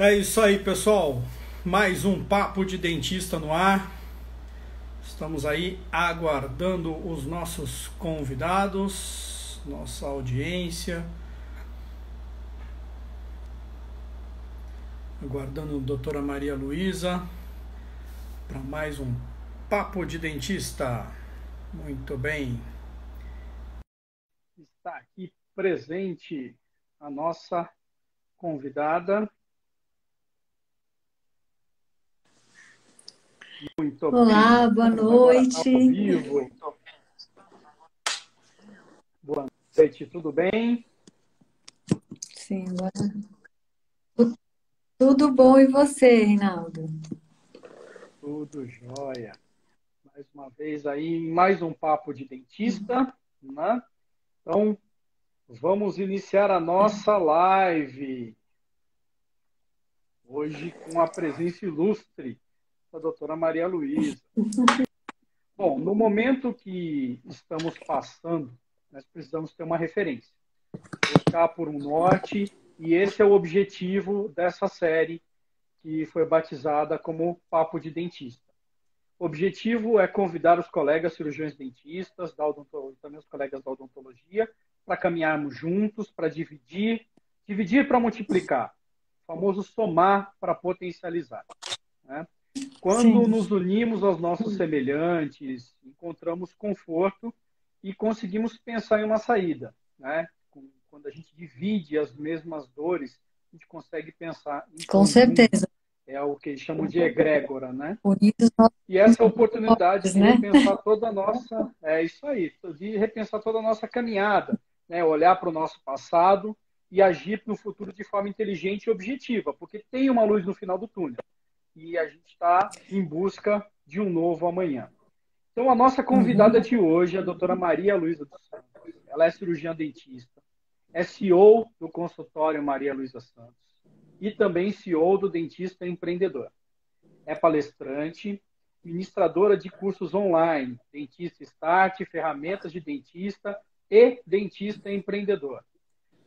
É isso aí, pessoal. Mais um papo de dentista no ar. Estamos aí aguardando os nossos convidados, nossa audiência. Aguardando a doutora Maria Luísa para mais um papo de dentista. Muito bem. Está aqui presente a nossa convidada. Muito Olá, boa noite. Boa noite, tudo bem? Sim, boa... tudo bom e você, Reinaldo? Tudo jóia. Mais uma vez aí, mais um papo de dentista, né? Então, vamos iniciar a nossa live. Hoje com a presença ilustre da doutora Maria Luísa. Bom, no momento que estamos passando, nós precisamos ter uma referência. Buscar por um norte, e esse é o objetivo dessa série, que foi batizada como Papo de Dentista. O objetivo é convidar os colegas cirurgiões dentistas, da também os colegas da odontologia, para caminharmos juntos, para dividir, dividir para multiplicar, o famoso somar para potencializar. Né? Quando Sim. nos unimos aos nossos semelhantes, encontramos conforto e conseguimos pensar em uma saída. Né? Quando a gente divide as mesmas dores, a gente consegue pensar em Com certeza. É o que eles chamam de egrégora, né? E essa oportunidade de né? repensar toda a nossa, é isso aí, de repensar toda a nossa caminhada, né? Olhar para o nosso passado e agir no futuro de forma inteligente e objetiva, porque tem uma luz no final do túnel e a gente está em busca de um novo amanhã. Então, a nossa convidada uhum. de hoje é a doutora Maria Luísa dos Santos. Ela é cirurgiã dentista, é CEO do consultório Maria Luísa Santos e também CEO do Dentista Empreendedor. É palestrante, ministradora de cursos online, Dentista Start, Ferramentas de Dentista e Dentista Empreendedor.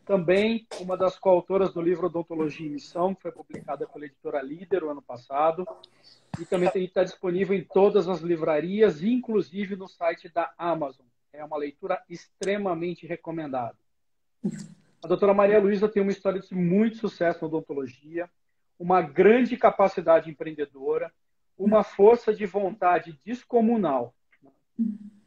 Também uma das coautoras do livro Odontologia e Missão, que foi publicada pela editora Líder o ano passado. E também está disponível em todas as livrarias, inclusive no site da Amazon. É uma leitura extremamente recomendada. A doutora Maria Luísa tem uma história de muito sucesso na odontologia, uma grande capacidade empreendedora, uma força de vontade descomunal.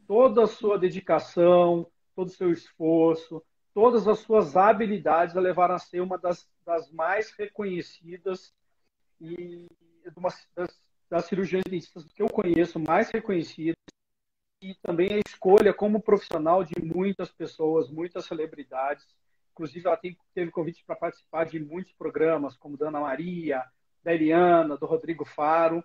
Toda a sua dedicação, todo o seu esforço, todas as suas habilidades a levaram a ser uma das, das mais reconhecidas e das, das cirurgiões dentistas que eu conheço, mais reconhecidas, e também a escolha como profissional de muitas pessoas, muitas celebridades. Inclusive, ela tem, teve convite para participar de muitos programas, como da Ana Maria, da Eliana, do Rodrigo Faro.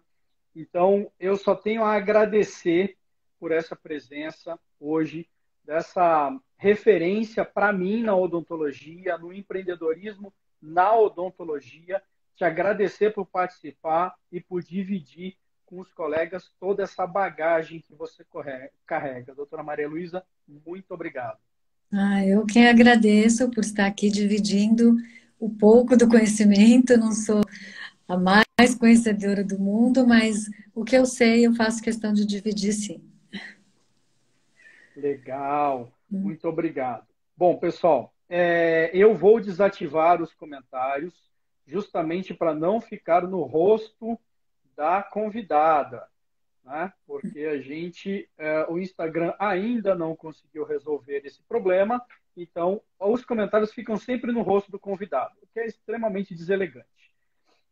Então, eu só tenho a agradecer por essa presença hoje dessa referência para mim na odontologia, no empreendedorismo na odontologia. Te agradecer por participar e por dividir com os colegas toda essa bagagem que você carrega. Doutora Maria Luísa, muito obrigado. Ah, eu quem agradeço por estar aqui dividindo o pouco do conhecimento. não sou a mais conhecedora do mundo, mas o que eu sei eu faço questão de dividir sim. Legal, hum. muito obrigado. Bom, pessoal, é, eu vou desativar os comentários justamente para não ficar no rosto da convidada, né? porque a gente, é, o Instagram ainda não conseguiu resolver esse problema, então os comentários ficam sempre no rosto do convidado, o que é extremamente deselegante.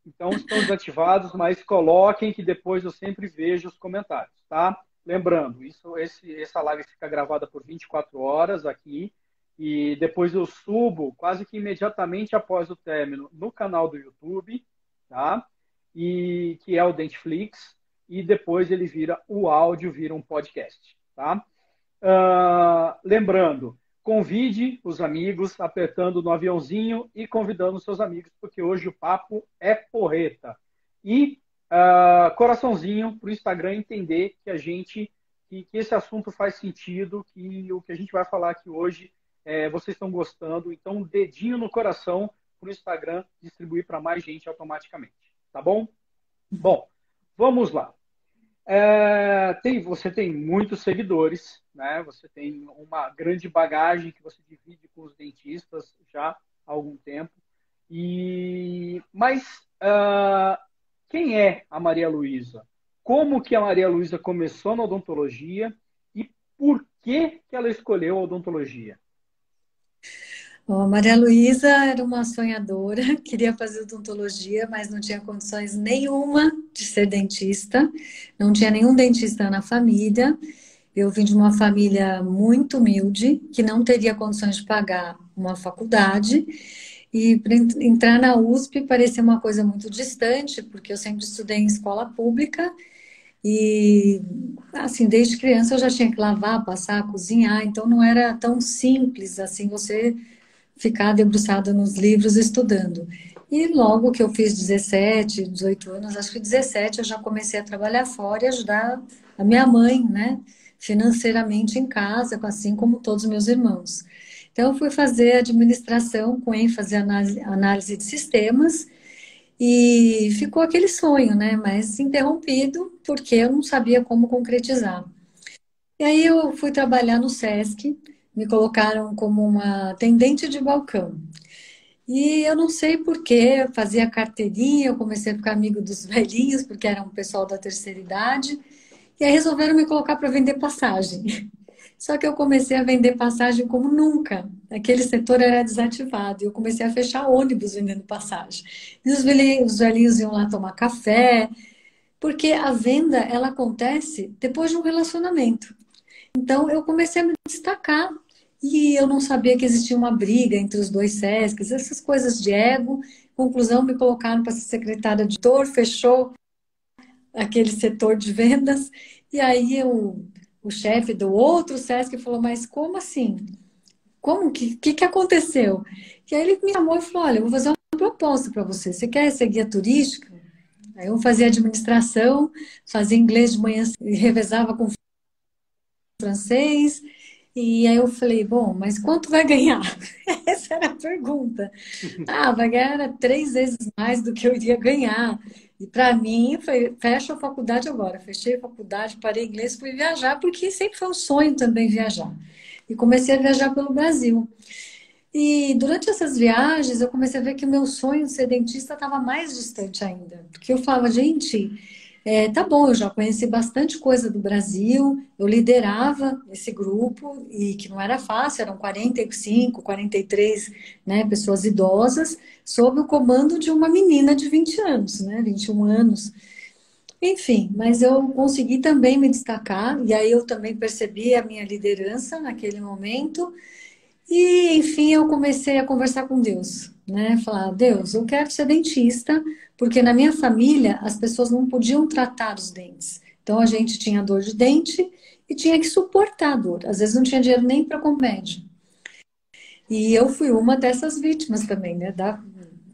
Então estão desativados, mas coloquem que depois eu sempre vejo os comentários, tá? Lembrando, isso, esse, essa live fica gravada por 24 horas aqui e depois eu subo quase que imediatamente após o término no canal do YouTube, tá? E que é o Dentflix e depois ele vira o áudio vira um podcast, tá? Uh, lembrando, convide os amigos apertando no aviãozinho e convidando seus amigos porque hoje o papo é porreta. E uh, coraçãozinho para o Instagram entender que a gente que, que, esse assunto faz sentido, que o que a gente vai falar aqui hoje é, vocês estão gostando. Então, um dedinho no coração para o Instagram distribuir para mais gente automaticamente. Tá bom? Bom, vamos lá. É, tem, você tem muitos seguidores, né? Você tem uma grande bagagem que você divide com os dentistas já há algum tempo. E mas uh, quem é a Maria Luísa? Como que a Maria Luísa começou na odontologia e por que que ela escolheu a odontologia? A Maria Luísa era uma sonhadora, queria fazer odontologia, mas não tinha condições nenhuma de ser dentista, não tinha nenhum dentista na família. Eu vim de uma família muito humilde, que não teria condições de pagar uma faculdade. E entrar na USP parecia uma coisa muito distante, porque eu sempre estudei em escola pública e, assim, desde criança eu já tinha que lavar, passar, cozinhar, então não era tão simples assim você ficar debruçada nos livros estudando. E logo que eu fiz 17, 18 anos, acho que 17, eu já comecei a trabalhar fora e ajudar a minha mãe, né, financeiramente em casa, assim como todos os meus irmãos. Então, eu fui fazer administração com ênfase em análise, análise de sistemas e ficou aquele sonho, né, mas interrompido porque eu não sabia como concretizar. E aí eu fui trabalhar no SESC, me colocaram como uma atendente de balcão. E eu não sei porquê, fazia carteirinha, eu comecei a ficar amigo dos velhinhos, porque era um pessoal da terceira idade, e aí resolveram me colocar para vender passagem. Só que eu comecei a vender passagem como nunca. Aquele setor era desativado. E eu comecei a fechar ônibus vendendo passagem. E os velhinhos, os velhinhos iam lá tomar café, porque a venda ela acontece depois de um relacionamento. Então eu comecei a me destacar e eu não sabia que existia uma briga entre os dois SESCs, essas coisas de ego. Conclusão, me colocaram para ser secretária de editor, fechou aquele setor de vendas. E aí o, o chefe do outro SESC falou, mas como assim? Como? O que, que, que aconteceu? E aí ele me chamou e falou, olha, eu vou fazer uma proposta para você. Você quer ser guia turística? Aí eu fazia administração, fazia inglês de manhã, revezava com francês, e aí eu falei, bom, mas quanto vai ganhar? Essa era a pergunta. Ah, vai ganhar três vezes mais do que eu iria ganhar. E para mim, foi, fecha a faculdade agora. Fechei a faculdade, parei inglês, fui viajar, porque sempre foi um sonho também viajar. E comecei a viajar pelo Brasil. E durante essas viagens, eu comecei a ver que o meu sonho de ser dentista estava mais distante ainda. Porque eu falava, gente, é, tá bom, eu já conheci bastante coisa do Brasil, eu liderava esse grupo, e que não era fácil, eram 45, 43 né, pessoas idosas, sob o comando de uma menina de 20 anos, né, 21 anos. Enfim, mas eu consegui também me destacar, e aí eu também percebi a minha liderança naquele momento, e enfim eu comecei a conversar com Deus, né? Falar, Deus, eu quero ser dentista, porque na minha família as pessoas não podiam tratar os dentes. Então a gente tinha dor de dente e tinha que suportar a dor. Às vezes não tinha dinheiro nem para comédia. E eu fui uma dessas vítimas também, né? Da,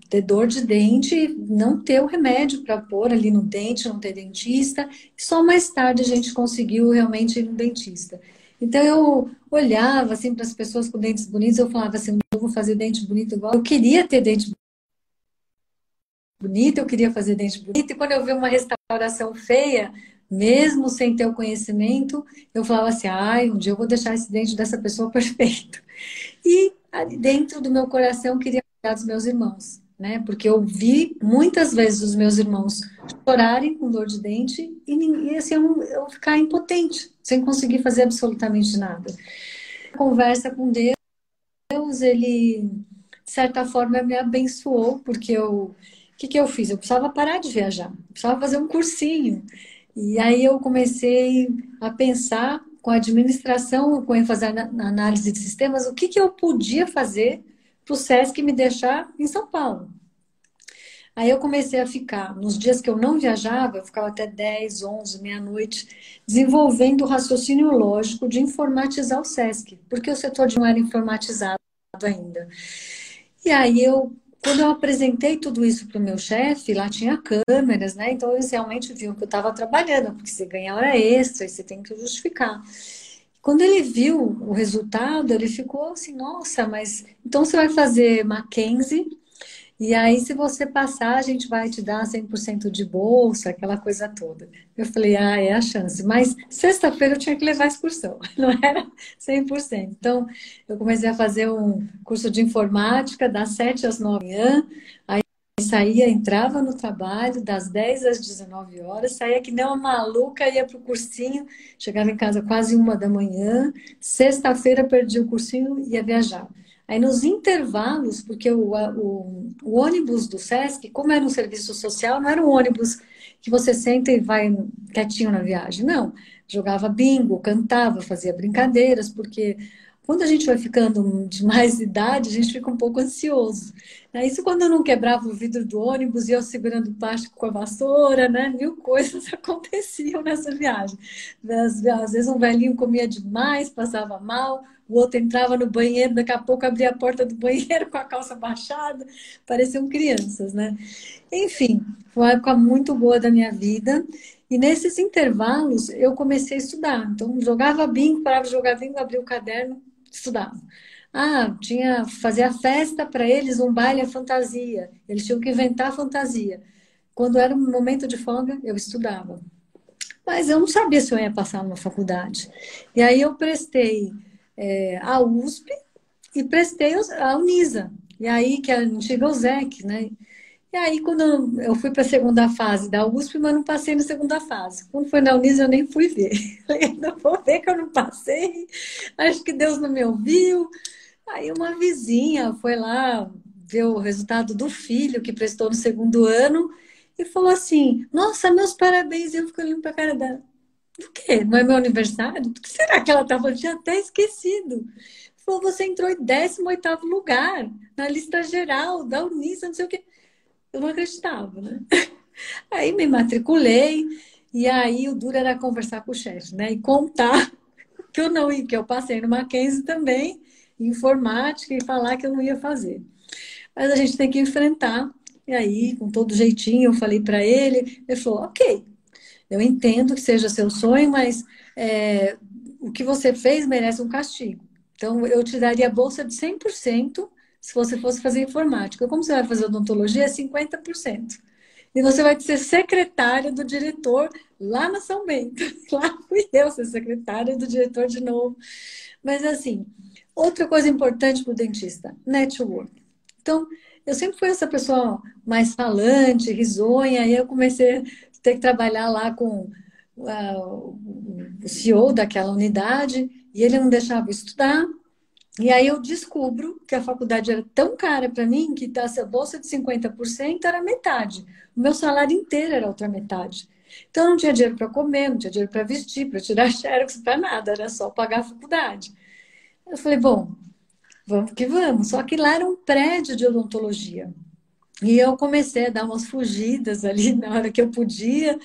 ter dor de dente, não ter o remédio para pôr ali no dente, não ter dentista. Só mais tarde a gente conseguiu realmente ir no dentista. Então eu olhava assim para as pessoas com dentes bonitos, eu falava assim, eu vou fazer dente bonito igual. Eu queria ter dente bonita, eu queria fazer dente bonito, e quando eu vi uma restauração feia, mesmo sem ter o conhecimento, eu falava assim, ai, um dia eu vou deixar esse dente dessa pessoa perfeito. E ali dentro do meu coração eu queria cuidar dos meus irmãos, né? Porque eu vi muitas vezes os meus irmãos chorarem com dor de dente e, e assim, eu, eu ficar impotente, sem conseguir fazer absolutamente nada. Conversa com Deus, ele, de certa forma, me abençoou, porque eu o que, que eu fiz? Eu precisava parar de viajar, precisava fazer um cursinho. E aí eu comecei a pensar com a administração, com ênfase na análise de sistemas, o que, que eu podia fazer para o SESC me deixar em São Paulo. Aí eu comecei a ficar, nos dias que eu não viajava, eu ficava até 10, 11, meia-noite, desenvolvendo o raciocínio lógico de informatizar o SESC, porque o setor não era informatizado ainda. E aí eu quando eu apresentei tudo isso para o meu chefe, lá tinha câmeras, né? Então eles realmente viam que eu estava trabalhando, porque você ganha hora extra e você tem que justificar. Quando ele viu o resultado, ele ficou assim: nossa, mas então você vai fazer Mackenzie, E aí, se você passar, a gente vai te dar 100% de bolsa, aquela coisa toda. Eu falei, ah, é a chance. Mas sexta-feira eu tinha que levar a excursão, não era 100%. Então, eu comecei a fazer um curso de informática das 7 às 9 da manhã. Aí saía, entrava no trabalho das 10 às 19 horas, saía que nem uma maluca, ia para o cursinho, chegava em casa quase uma da manhã. Sexta-feira perdi o cursinho e ia viajar. Aí nos intervalos, porque o, o, o, ônibus do SESC, como era um serviço social, não era um ônibus que você senta e vai quietinho na viagem. Não. Jogava bingo, cantava, fazia brincadeiras, porque quando a gente vai ficando de mais idade, a gente fica um pouco ansioso. Né? Isso quando eu não quebrava o vidro do ônibus e eu segurando o plástico com a vassoura, né? Mil coisas aconteciam nessa viagem. Às vezes um velhinho comia demais, passava mal, o outro entrava no banheiro, daqui a pouco abria a porta do banheiro com a calça baixada, pareciam crianças, né? Enfim, foi uma época muito boa da minha vida. E nesses intervalos eu comecei a estudar. Então, jogava bingo, parava de jogar bingo, abria o caderno, estudava. Ah, tinha fazia festa para eles, um baile a fantasia. Eles tinham que inventar fantasia. Quando era um momento de folga, eu estudava. Mas eu não sabia se eu ia passar numa faculdade. E aí eu prestei é, a USP e prestei a Unisa. E aí, que é a antiga USEC, né? E aí, quando eu fui para a segunda fase da USP, mas não passei na segunda fase. Quando foi na Unisa, eu nem fui ver. Falei, não vou ver que eu não passei. Acho que Deus não me ouviu. Aí uma vizinha foi lá ver o resultado do filho que prestou no segundo ano e falou assim: Nossa, meus parabéns. E eu fico olhando para a cara dela. O quê? Não é meu aniversário? Que será que ela estava? Tinha até esquecido. Falou: Você entrou em 18 lugar na lista geral da Unisa, não sei o quê eu não acreditava, né? Aí me matriculei e aí o duro era conversar com o chefe, né? E contar que eu não que eu passei no Mackenzie também, informática, e falar que eu não ia fazer. Mas a gente tem que enfrentar. E aí, com todo jeitinho, eu falei para ele, ele falou, ok, eu entendo que seja seu sonho, mas é, o que você fez merece um castigo. Então, eu te daria bolsa de 100% se você fosse fazer informática. Como você vai fazer odontologia? É 50%. E você vai ser secretária do diretor lá na São Bento. Lá fui eu ser secretária do diretor de novo. Mas assim, outra coisa importante para o dentista, network. Então, eu sempre fui essa pessoa mais falante, risonha, e eu comecei a ter que trabalhar lá com uh, o CEO daquela unidade, e ele não deixava estudar, e aí eu descubro que a faculdade era tão cara para mim que essa bolsa de 50% era metade. O meu salário inteiro era outra metade. Então não tinha dinheiro para comer, não tinha dinheiro para vestir, para tirar xerox, para nada, era só pagar a faculdade. Eu falei, bom, vamos que vamos. Só que lá era um prédio de odontologia. E eu comecei a dar umas fugidas ali na hora que eu podia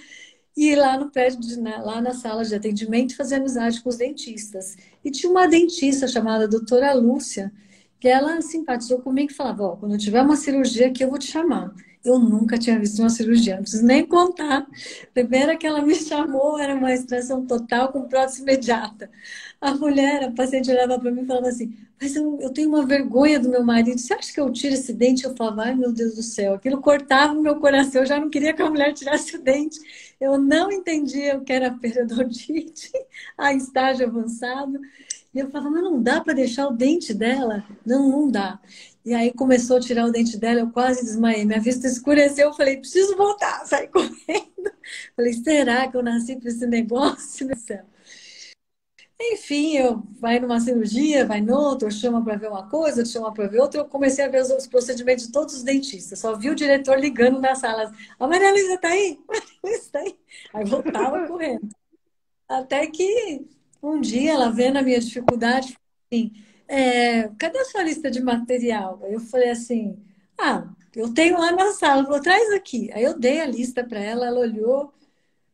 e lá no prédio, de, lá na sala de atendimento, fazer amizade com os dentistas. E tinha uma dentista chamada doutora Lúcia, que ela simpatizou comigo e falava, ó, quando tiver uma cirurgia aqui eu vou te chamar. Eu nunca tinha visto uma cirurgia, não preciso nem contar. Primeira que ela me chamou era uma extração total com prótese imediata. A mulher, a paciente olhava para mim e falava assim, mas eu, eu, tenho uma vergonha do meu marido, você acha que eu tiro esse dente? Eu falava, ai meu Deus do céu, aquilo cortava o meu coração, eu já não queria que a mulher tirasse o dente. Eu não entendia o que era periodonte, a estágio avançado. E eu falava, mas não dá para deixar o dente dela? Não, não dá. E aí começou a tirar o dente dela, eu quase desmaiei. Minha vista escureceu, eu falei, preciso voltar, saí correndo. Falei, será que eu nasci para esse negócio? Meu céu. Enfim, eu vai numa cirurgia, vai noutra, chama para ver uma coisa, chama para ver outra. Eu comecei a ver os, os, procedimentos de todos os dentistas. Só vi o diretor ligando na sala. A Maria Luísa está aí? Maria Luísa está aí? Aí voltava correndo. Até que um dia ela vendo a minha dificuldade, assim, é, cadê a sua lista de material? Eu falei assim, ah, eu tenho lá na sala, vou traz aqui. Aí eu dei a lista para ela, ela olhou,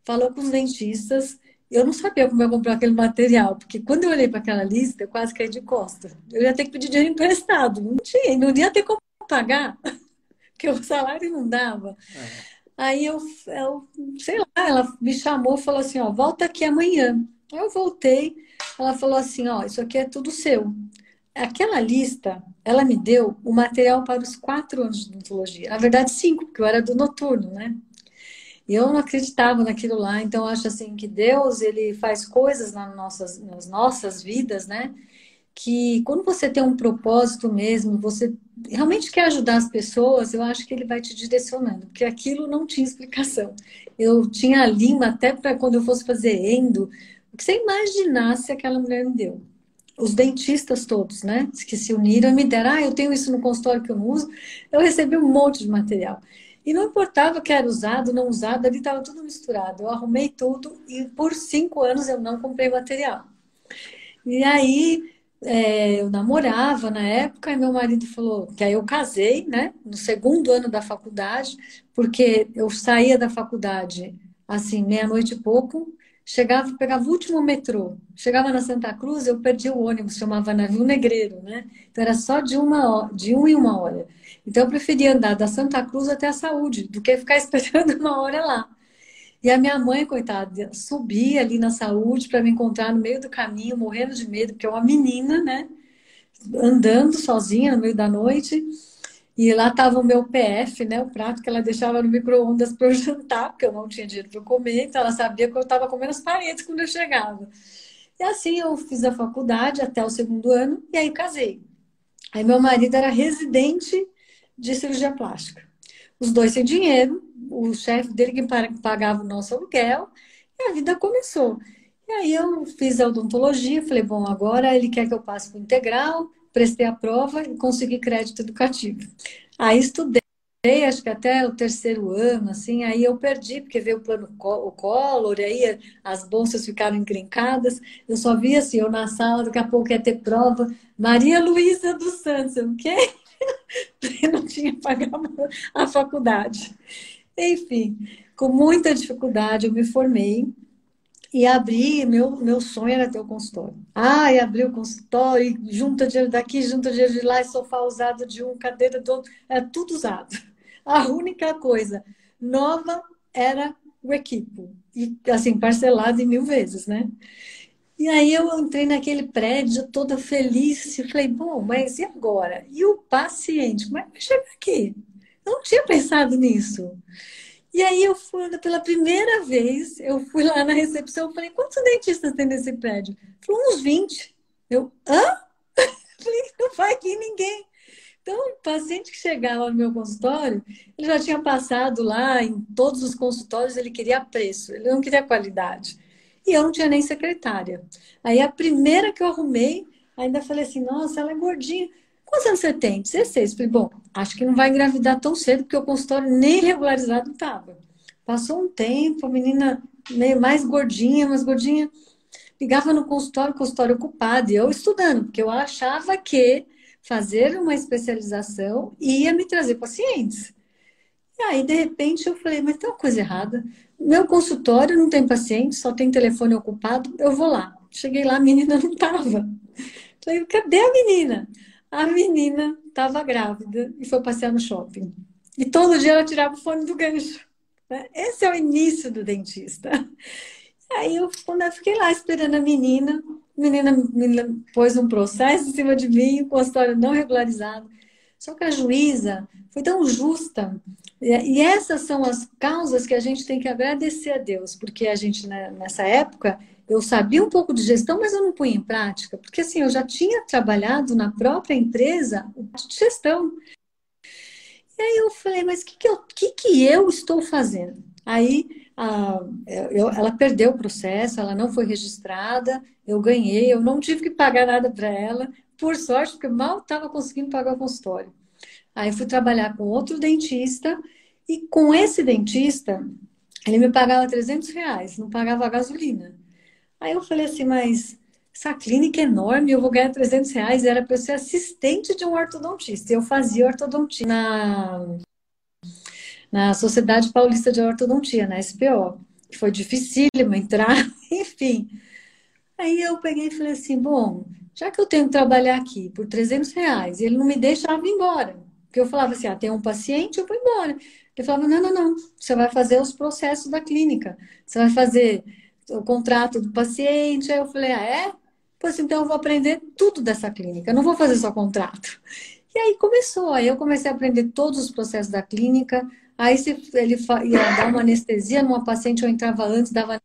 falou com os dentistas eu não sabia como eu comprar aquele material, porque quando eu olhei para aquela lista, eu quase caí de costas. Eu ia ter que pedir dinheiro emprestado. Não tinha, não ia ter como pagar, porque o salário não dava. É. Aí eu, eu, sei lá, ela me chamou e falou assim: ó, volta aqui amanhã. Aí eu voltei, ela falou assim: ó, isso aqui é tudo seu. Aquela lista, ela me deu o material para os quatro anos de odontologia. Na verdade, cinco, porque eu era do noturno, né? E eu não acreditava naquilo lá, então acho assim que Deus, ele faz coisas nas nossas, nas nossas vidas, né? Que quando você tem um propósito mesmo, você realmente quer ajudar as pessoas, eu acho que ele vai te direcionando, porque aquilo não tinha explicação. Eu tinha a lima até para quando eu fosse fazer endo, o que você imaginasse aquela mulher me deu. Os dentistas todos, né, que se uniram e me deram, ah, eu tenho isso no consultório que eu não uso, eu recebi um monte de material. E não importava que era usado, não usado, ali estava tudo misturado. Eu arrumei tudo e por cinco anos eu não comprei material. E aí é, eu namorava na época e meu marido falou que aí eu casei, né? No segundo ano da faculdade, porque eu saía da faculdade assim meia-noite e pouco, chegava, pegava o último metrô, chegava na Santa Cruz, eu perdi o ônibus, chamava navio negreiro, né? Então era só de uma de um em uma hora. Então eu preferia andar da Santa Cruz até a Saúde do que ficar esperando uma hora lá. E a minha mãe, coitada, subia ali na saúde para me encontrar no meio do caminho, morrendo de medo, porque é uma menina, né? Andando sozinha no meio da noite. E lá estava o meu PF, né? O prato que ela deixava no micro-ondas para eu jantar, porque eu não tinha dinheiro para comer, então ela sabia que eu estava comendo as paredes quando eu chegava. E assim eu fiz a faculdade até o segundo ano, e aí casei. Aí meu marido era residente de cirurgia plástica. Os dois sem dinheiro, o chefe dele que pagava o nosso aluguel, e a vida começou. E aí eu fiz a odontologia, falei, bom, agora ele quer que eu passe para integral, prestei a prova e consegui crédito educativo. Aí estudei, acho que até o terceiro ano, assim, aí eu perdi, porque veio o plano o Collor, aí as bolsas ficaram encrencadas, eu só via assim, eu na sala, daqui a pouco ia ter prova, Maria Luísa dos Santos, o quê? Eu não tinha pagado a faculdade. Enfim, com muita dificuldade eu me formei e abri, meu, meu sonho era ter o consultório. Ah, e abri o consultório, junta dinheiro daqui, junta dinheiro de lá, sofá usado de um, cadeira do outro, era tudo usado. A única coisa nova era o equipo, e assim, parcelado em mil vezes, né? E aí eu entrei naquele prédio toda feliz e falei, bom, mas e agora? E o paciente, como é que vai chegar aqui? Eu não tinha pensado nisso. E aí eu fui, pela primeira vez, eu fui lá na recepção, falei, quantos dentistas tem nesse prédio? Falou, uns 20. Eu, hã? Falei, não vai aqui ninguém. Então, o paciente que chegava no meu consultório, ele já tinha passado lá em todos os consultórios, ele queria preço, ele não queria qualidade. E eu não tinha nem secretária. Aí a primeira que eu arrumei, ainda falei assim, nossa, ela é gordinha. Quantos anos você tem? 16. Falei, bom, acho que não vai engravidar tão cedo, porque o consultório nem regularizado estava. Passou um tempo, a menina meio mais gordinha, mais gordinha, ligava no consultório, consultório ocupado, e eu estudando, porque eu achava que fazer uma especialização ia me trazer pacientes. E aí, de repente, eu falei, mas tem uma coisa errada. Meu consultório não tem paciente, só tem telefone ocupado, eu vou lá. Cheguei lá, a menina não estava. Falei, cadê a menina? A menina estava grávida e foi passear no shopping. E todo dia ela tirava o fone do gancho. Né? Esse é o início do dentista. Aí eu, quando eu fiquei lá esperando a menina, a menina, menina pôs um processo em cima de mim, com a história não regularizado. Só que a juíza foi tão justa. E essas são as causas que a gente tem que agradecer a Deus, porque a gente, né, nessa época, eu sabia um pouco de gestão, mas eu não punha em prática, porque assim, eu já tinha trabalhado na própria empresa de gestão. E aí eu falei, mas o que, que, que, que eu estou fazendo? Aí a, eu, ela perdeu o processo, ela não foi registrada, eu ganhei, eu não tive que pagar nada para ela, por sorte, porque mal estava conseguindo pagar o consultório. Aí fui trabalhar com outro dentista, e com esse dentista, ele me pagava 300 reais, não pagava a gasolina. Aí eu falei assim, mas essa clínica é enorme, eu vou ganhar 300 reais. Era para eu ser assistente de um ortodontista. Eu fazia ortodontia na, na Sociedade Paulista de Ortodontia, na SPO. Foi dificílimo entrar, enfim. Aí eu peguei e falei assim, bom, já que eu tenho que trabalhar aqui por 300 reais, ele não me deixava ir embora. Porque eu falava assim, ah, tem um paciente, eu vou embora. Ele falava, não, não, não, você vai fazer os processos da clínica. Você vai fazer o contrato do paciente. Aí eu falei, ah, é? Assim, então eu vou aprender tudo dessa clínica, não vou fazer só contrato. E aí começou, aí eu comecei a aprender todos os processos da clínica. Aí se ele ia dar uma anestesia numa paciente, eu entrava antes, dava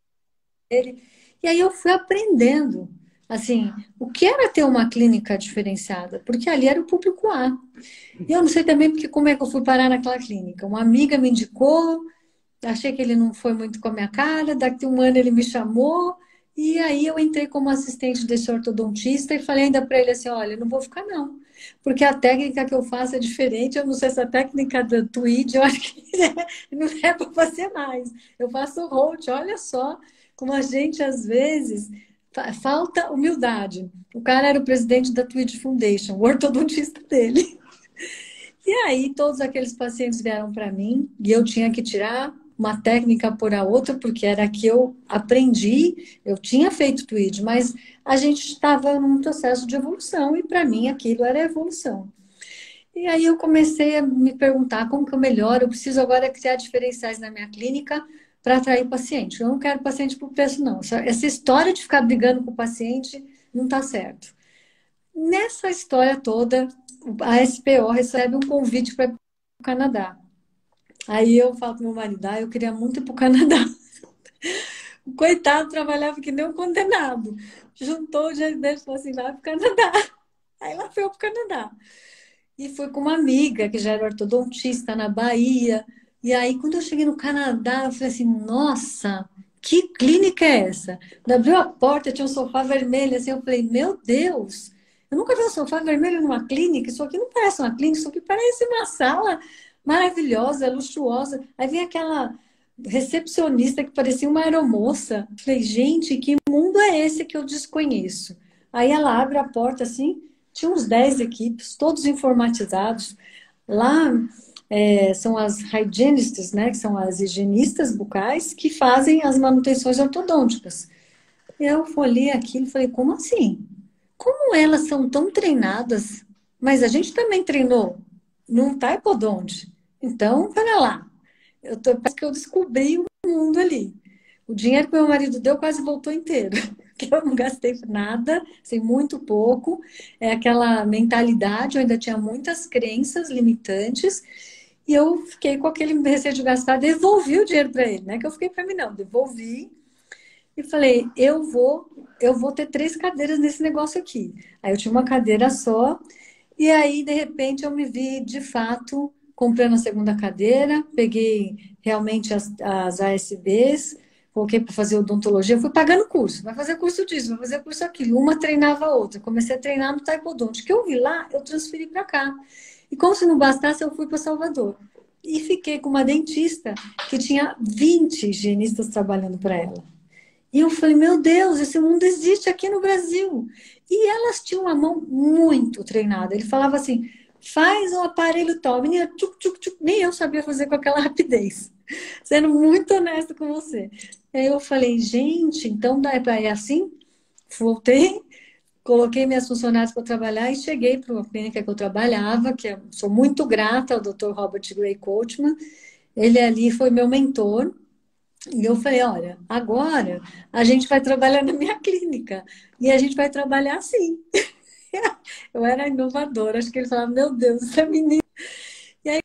ele. E aí eu fui aprendendo, assim, o que era ter uma clínica diferenciada, porque ali era o público A. E eu não sei também porque como é que eu fui parar naquela clínica. Uma amiga me indicou, achei que ele não foi muito com a minha cara, daqui um ano ele me chamou, e aí eu entrei como assistente desse ortodontista e falei ainda para ele assim, olha, não vou ficar não, porque a técnica que eu faço é diferente, eu não sei se a técnica do tweed, eu acho que não é para fazer mais. Eu faço hold, olha só como a gente às vezes falta humildade. O cara era o presidente da Tweed Foundation, o ortodontista dele. E aí todos aqueles pacientes vieram para mim e eu tinha que tirar uma técnica por a outra, porque era que eu aprendi, eu tinha feito tweed, mas a gente estava num processo de evolução e para mim aquilo era evolução. E aí eu comecei a me perguntar como que eu melhoro, eu preciso agora criar diferenciais na minha clínica para atrair paciente. Eu não quero paciente por preço, não. Essa história de ficar brigando com o paciente não está certo. Nessa história toda, a SPO recebe um convite para o Canadá. Aí eu falo pro meu marido, ah, eu queria muito ir pro Canadá. O coitado trabalhava que nem um condenado. Juntou o dinheiro e falou assim, vai pro Canadá. Aí ela foi pro Canadá. E foi com uma amiga que já era ortodontista na Bahia. E aí, quando eu cheguei no Canadá, eu falei assim, nossa, que clínica é essa? Abriu a porta, tinha um sofá vermelho, assim, eu falei, meu Deus, eu nunca vi um sofá vermelho numa clínica, isso aqui não parece uma clínica, isso aqui parece uma sala maravilhosa, luxuosa. Aí vem aquela recepcionista que parecia uma aeromoça. Falei, gente, que mundo é esse que eu desconheço? Aí ela abre a porta assim, tinha uns 10 equipes, todos informatizados. Lá é, são as hygienistas, né, que são as higienistas bucais, que fazem as manutenções ortodônticas. Eu olhei aquilo e falei, como assim? Como elas são tão treinadas? Mas a gente também treinou não tá hipodonte. Então, para lá. Eu tô, parece que eu descobri o mundo ali. O dinheiro que meu marido deu quase voltou inteiro. Que eu não gastei nada, assim, muito pouco. É aquela mentalidade, eu ainda tinha muitas crenças limitantes. E eu fiquei com aquele receio de gastar, devolvi o dinheiro para ele, né? Que eu fiquei para mim, não, devolvi. E falei, eu vou, eu vou ter três cadeiras nesse negócio aqui. Aí eu tinha uma cadeira só e aí, de repente, eu me vi, de fato, comprando a segunda cadeira, peguei realmente as, as ASBs, coloquei para fazer odontologia, fui pagando curso, vai fazer curso disso, vai fazer curso aquilo. Uma treinava a outra. Comecei a treinar no taekwondo. que eu vi lá, eu transferi para cá. E como se não bastasse, eu fui para Salvador. E fiquei com uma dentista que tinha 20 higienistas trabalhando para ela. E eu falei, meu Deus, esse mundo existe aqui no Brasil. E elas tinham uma mão muito treinada. Ele falava assim: faz um aparelho tal. Menina, tchuc, tchuc, tchuc. Nem eu sabia fazer com aquela rapidez. Sendo muito honesta com você. Aí eu falei, gente, então dá para ir assim? Voltei, coloquei minhas funcionárias para trabalhar e cheguei para uma clínica que eu trabalhava, que eu sou muito grata ao Dr. Robert Gray Coachman. Ele ali foi meu mentor. E eu falei, olha, agora a gente vai trabalhar na minha clínica. E a gente vai trabalhar assim. eu era inovadora, acho que ele falava, meu Deus, essa menina. E aí,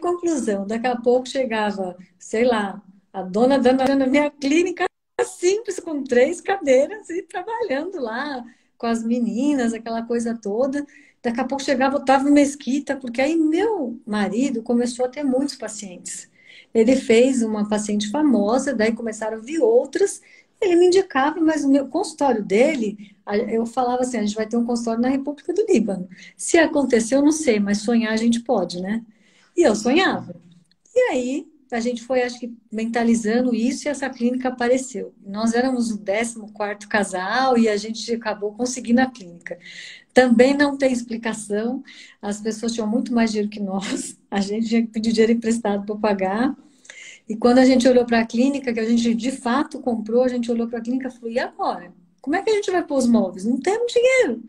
conclusão, daqui a pouco chegava, sei lá, a dona dando na minha clínica simples, com três cadeiras e trabalhando lá com as meninas, aquela coisa toda. Daqui a pouco chegava Otávio Mesquita, porque aí meu marido começou a ter muitos pacientes. Ele fez uma paciente famosa, daí começaram a vir outras. Ele me indicava, mas o meu consultório dele, eu falava assim: a gente vai ter um consultório na República do Líbano. Se aconteceu, eu não sei, mas sonhar a gente pode, né? E eu sonhava. E aí a gente foi, acho que, mentalizando isso e essa clínica apareceu. Nós éramos o 14 casal e a gente acabou conseguindo a clínica. Também não tem explicação, as pessoas tinham muito mais dinheiro que nós, a gente tinha que pedir dinheiro emprestado para pagar. E quando a gente olhou para a clínica, que a gente de fato comprou, a gente olhou para a clínica e falou: e agora? Como é que a gente vai pôr os móveis? Não temos dinheiro.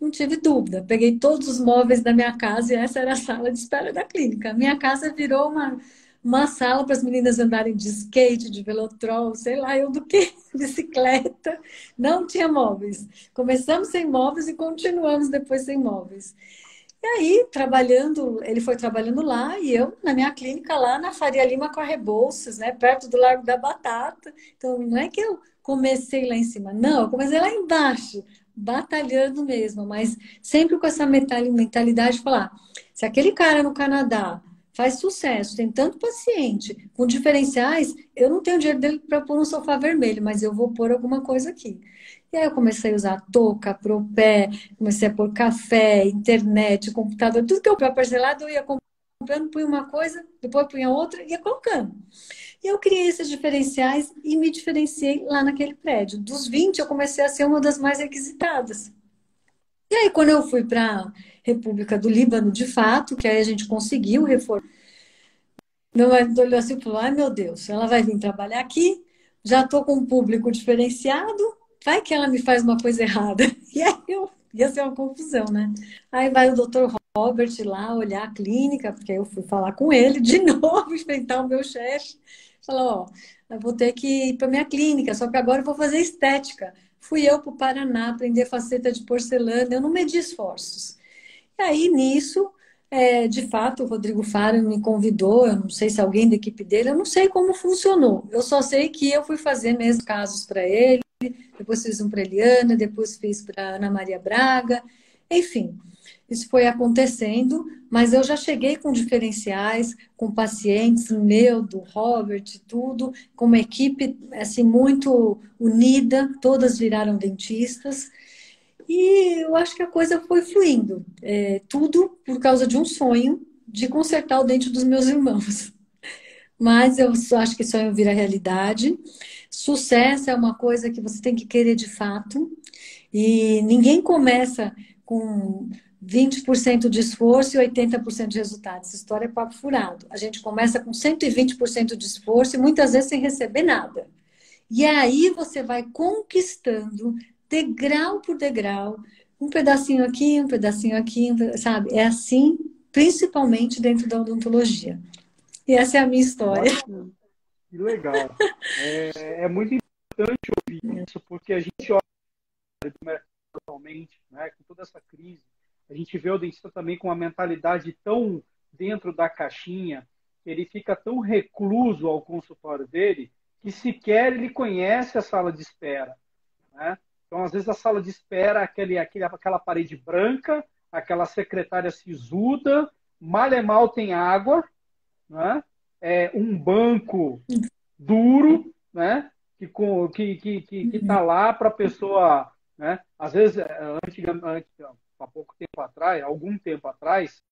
Não tive dúvida. Peguei todos os móveis da minha casa e essa era a sala de espera da clínica. Minha casa virou uma uma sala para as meninas andarem de skate, de velotrol, sei lá, eu do que, bicicleta. Não tinha móveis. Começamos sem móveis e continuamos depois sem móveis. E aí, trabalhando, ele foi trabalhando lá e eu na minha clínica lá na Faria Lima com a Rebouças, né, perto do Largo da Batata. Então, não é que eu comecei lá em cima, não, eu comecei lá embaixo, batalhando mesmo, mas sempre com essa mentalidade de falar, se aquele cara no Canadá faz sucesso, tem tanto paciente com diferenciais, eu não tenho dinheiro dele para pôr um sofá vermelho, mas eu vou pôr alguma coisa aqui. E aí eu comecei a usar touca, propé, comecei a pôr café, internet, computador, tudo que eu para parcelado eu ia comprando, punha uma coisa, depois punha outra, ia colocando. E eu criei esses diferenciais e me diferenciei lá naquele prédio. Dos 20, eu comecei a ser uma das mais requisitadas. E aí, quando eu fui para República do Líbano, de fato, que aí a gente conseguiu reformar. Meu marido olhou assim e falou: ai meu Deus, ela vai vir trabalhar aqui, já estou com um público diferenciado, vai que ela me faz uma coisa errada. E aí eu ia ser uma confusão, né? Aí vai o doutor Robert lá olhar a clínica, porque eu fui falar com ele de novo, enfrentar o meu chefe. Falou: ó, eu vou ter que ir para minha clínica, só que agora eu vou fazer estética. Fui eu para o Paraná aprender faceta de porcelana, eu não medi esforços. E aí, nisso, é, de fato, o Rodrigo Faro me convidou, eu não sei se alguém da equipe dele, eu não sei como funcionou. Eu só sei que eu fui fazer mesmo casos para ele, depois fiz um para Eliana, depois fiz para Ana Maria Braga, enfim. Isso foi acontecendo, mas eu já cheguei com diferenciais, com pacientes, meu, do Robert, tudo, com uma equipe assim muito unida, todas viraram dentistas. E eu acho que a coisa foi fluindo. É, tudo por causa de um sonho de consertar o dente dos meus irmãos. Mas eu acho que sonho vira realidade. Sucesso é uma coisa que você tem que querer de fato. E ninguém começa com 20% de esforço e 80% de resultado. Essa história é papo furado. A gente começa com 120% de esforço e muitas vezes sem receber nada. E aí você vai conquistando degrau por degrau, um pedacinho aqui, um pedacinho aqui, sabe? É assim, principalmente dentro da odontologia. E essa é a minha história. Que legal. É, é muito importante ouvir isso, porque a gente olha atualmente, né, com toda essa crise, a gente vê o dentista também com uma mentalidade tão dentro da caixinha, ele fica tão recluso ao consultório dele, que sequer ele conhece a sala de espera. Né? Então, às vezes, a sala de espera, aquele, aquele, aquela parede branca, aquela secretária sisuda, mal e mal tem água, né? É, um banco duro, né? que está que, que, que, que tá lá para a pessoa. Né? Às vezes, é, antigamente, há pouco tempo atrás, algum tempo atrás,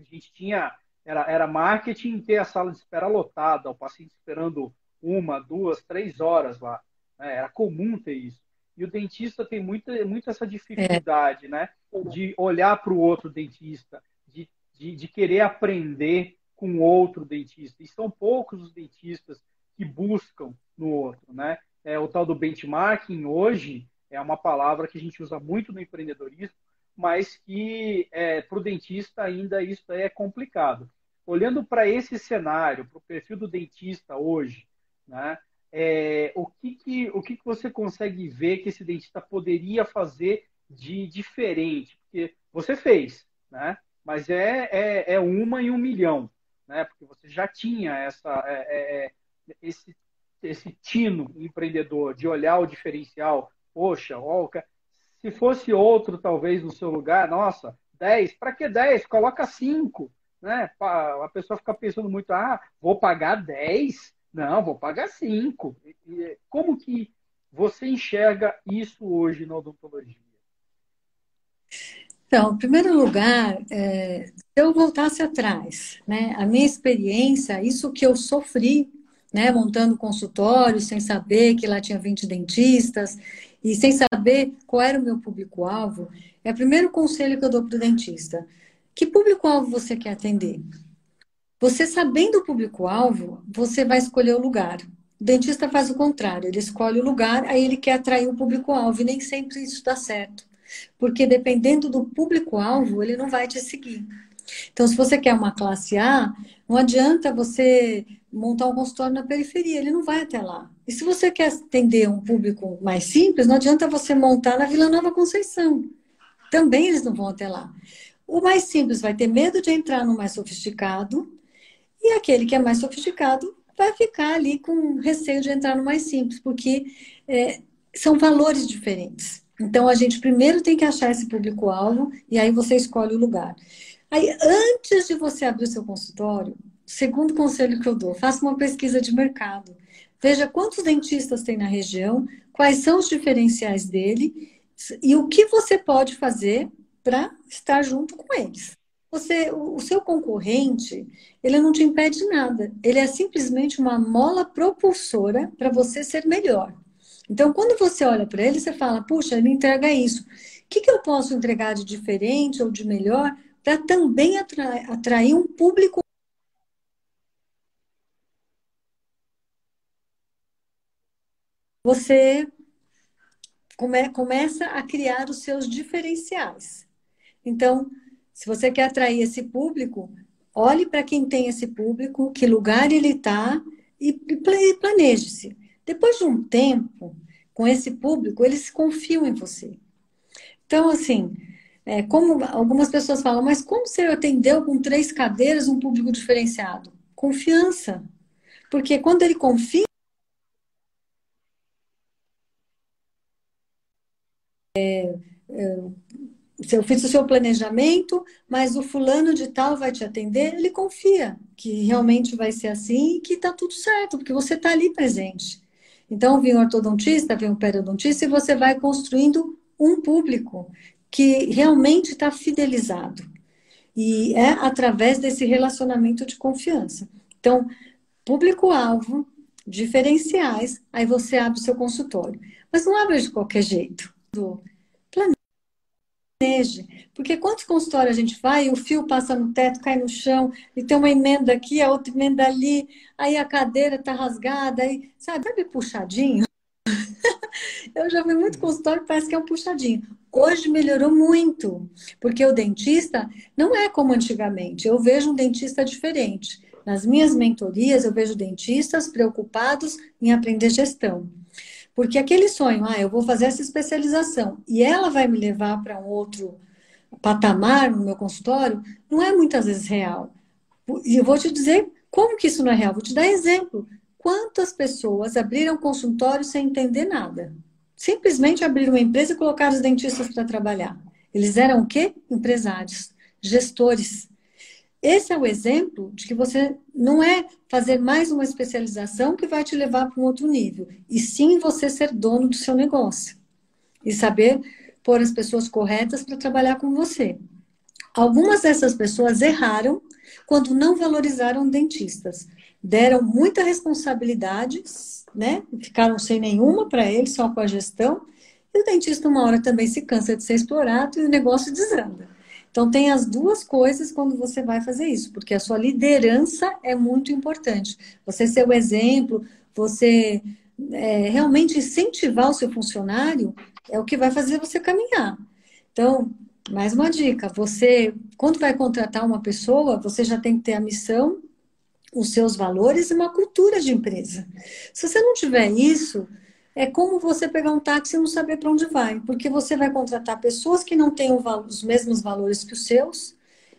a gente tinha. Era, era marketing ter a sala de espera lotada, o paciente esperando uma, duas, três horas lá. Né? Era comum ter isso. E o dentista tem muita, muito essa dificuldade, é. né? De olhar para o outro dentista, de, de, de, querer aprender com outro dentista. E são poucos os dentistas que buscam no outro, né? É, o tal do benchmarking hoje é uma palavra que a gente usa muito no empreendedorismo, mas que é, para o dentista ainda isso é complicado. Olhando para esse cenário, para o perfil do dentista hoje, né? é, o, que, que, o que, que você consegue ver que esse dentista poderia fazer de diferente? Porque você fez, né? mas é, é, é uma em um milhão, né? porque você já tinha essa, é, é, é, esse, esse tino empreendedor de olhar o diferencial. Poxa, ó, se fosse outro, talvez, no seu lugar, nossa, 10, para que 10? Coloca 5. Né? A pessoa fica pensando muito, ah, vou pagar 10? Não, vou pagar cinco. Como que você enxerga isso hoje na odontologia? Então, em primeiro lugar, é, se eu voltasse atrás, né, a minha experiência, isso que eu sofri, né, montando consultório, sem saber que lá tinha 20 dentistas e sem saber qual era o meu público-alvo, é o primeiro conselho que eu dou para o dentista. Que público-alvo você quer atender? Você sabendo o público-alvo, você vai escolher o lugar. O dentista faz o contrário, ele escolhe o lugar, aí ele quer atrair o público-alvo, e nem sempre isso dá certo. Porque dependendo do público-alvo, ele não vai te seguir. Então, se você quer uma classe A, não adianta você montar um consultório na periferia, ele não vai até lá. E se você quer atender um público mais simples, não adianta você montar na Vila Nova Conceição. Também eles não vão até lá. O mais simples vai ter medo de entrar no mais sofisticado, e aquele que é mais sofisticado vai ficar ali com receio de entrar no mais simples, porque é, são valores diferentes. Então, a gente primeiro tem que achar esse público-alvo e aí você escolhe o lugar. Aí, antes de você abrir o seu consultório, segundo conselho que eu dou, faça uma pesquisa de mercado. Veja quantos dentistas tem na região, quais são os diferenciais dele e o que você pode fazer para estar junto com eles. Você, o seu concorrente, ele não te impede nada. Ele é simplesmente uma mola propulsora para você ser melhor. Então, quando você olha para ele, você fala: puxa, ele entrega isso. O que, que eu posso entregar de diferente ou de melhor para também atrair, um público você come, começa a criar os seus diferenciais. Então, se você quer atrair esse público, olhe para quem tem esse público, que lugar ele está e, e planeje-se. Depois de um tempo, com esse público, eles confiam em você. Então, assim, é, como algumas pessoas falam, mas como você atendeu com três cadeiras um público diferenciado? Confiança. Porque quando ele confia, é, é, eu fiz o seu planejamento, mas o fulano de tal vai te atender, ele confia que realmente vai ser assim e que está tudo certo, porque você está ali presente. Então, vem o ortodontista, vem o periodontista e você vai construindo um público que realmente está fidelizado. E é através desse relacionamento de confiança. Então, público-alvo, diferenciais, aí você abre o seu consultório. Mas não abre de qualquer jeito. Planeje. Porque quantos consultórios a gente vai e o fio passa no teto, cai no chão, e tem uma emenda aqui, a outra emenda ali, aí a cadeira está rasgada, aí, sabe, sabe puxadinho? Eu já vi muito consultório que parece que é um puxadinho. Hoje melhorou muito, porque o dentista não é como antigamente. Eu vejo um dentista diferente. Nas minhas mentorias, eu vejo dentistas preocupados em aprender gestão. Porque aquele sonho, ah, eu vou fazer essa especialização e ela vai me levar para um outro patamar no meu consultório, não é muitas vezes real. E eu vou te dizer como que isso não é real. Vou te dar exemplo. Quantas pessoas abriram consultório sem entender nada? Simplesmente abriram uma empresa e colocaram os dentistas para trabalhar. Eles eram o quê? Empresários, gestores. Esse é o exemplo de que você não é fazer mais uma especialização que vai te levar para um outro nível, e sim você ser dono do seu negócio e saber pôr as pessoas corretas para trabalhar com você. Algumas dessas pessoas erraram quando não valorizaram dentistas deram muita responsabilidade, né? Ficaram sem nenhuma para ele, só com a gestão. E o dentista, uma hora, também se cansa de ser explorado e o negócio desanda. Então, tem as duas coisas quando você vai fazer isso, porque a sua liderança é muito importante. Você ser o exemplo, você é, realmente incentivar o seu funcionário é o que vai fazer você caminhar. Então, mais uma dica: você, quando vai contratar uma pessoa, você já tem que ter a missão os seus valores e uma cultura de empresa. Se você não tiver isso, é como você pegar um táxi e não saber para onde vai, porque você vai contratar pessoas que não têm os mesmos valores que os seus,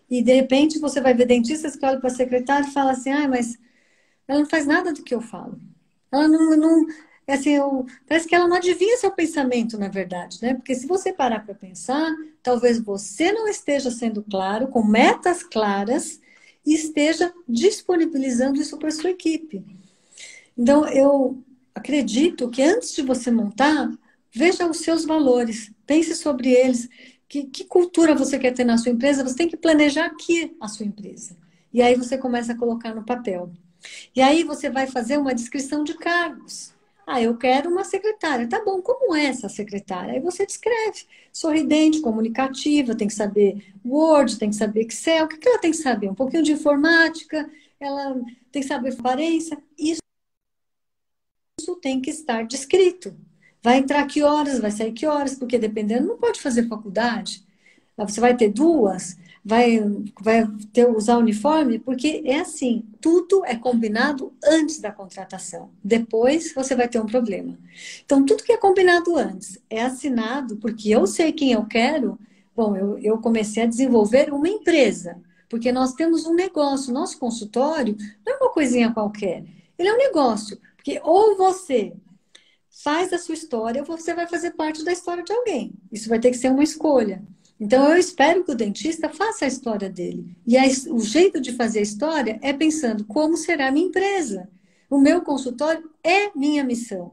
e de repente você vai ver dentistas que olham para a secretária e falam assim: ah, mas ela não faz nada do que eu falo. Ela não. não é assim, eu, parece que ela não adivinha seu pensamento, na verdade, né? Porque se você parar para pensar, talvez você não esteja sendo claro, com metas claras, e esteja disponibilizando isso para sua equipe. Então, eu acredito que antes de você montar, veja os seus valores, pense sobre eles. Que, que cultura você quer ter na sua empresa? Você tem que planejar aqui a sua empresa. E aí você começa a colocar no papel. E aí você vai fazer uma descrição de cargos. Ah, eu quero uma secretária. Tá bom, como é essa secretária? Aí você descreve. Sorridente, comunicativa, tem que saber Word, tem que saber Excel. O que ela tem que saber? Um pouquinho de informática, ela tem que saber aparência. Isso, isso tem que estar descrito. Vai entrar que horas, vai sair que horas, porque dependendo, não pode fazer faculdade. Você vai ter duas, vai, vai ter, usar uniforme, porque é assim, tudo é combinado antes da contratação. Depois você vai ter um problema. Então, tudo que é combinado antes é assinado, porque eu sei quem eu quero. Bom, eu, eu comecei a desenvolver uma empresa, porque nós temos um negócio. Nosso consultório não é uma coisinha qualquer, ele é um negócio. Porque ou você faz a sua história, ou você vai fazer parte da história de alguém. Isso vai ter que ser uma escolha. Então, eu espero que o dentista faça a história dele. E a, o jeito de fazer a história é pensando como será a minha empresa. O meu consultório é minha missão.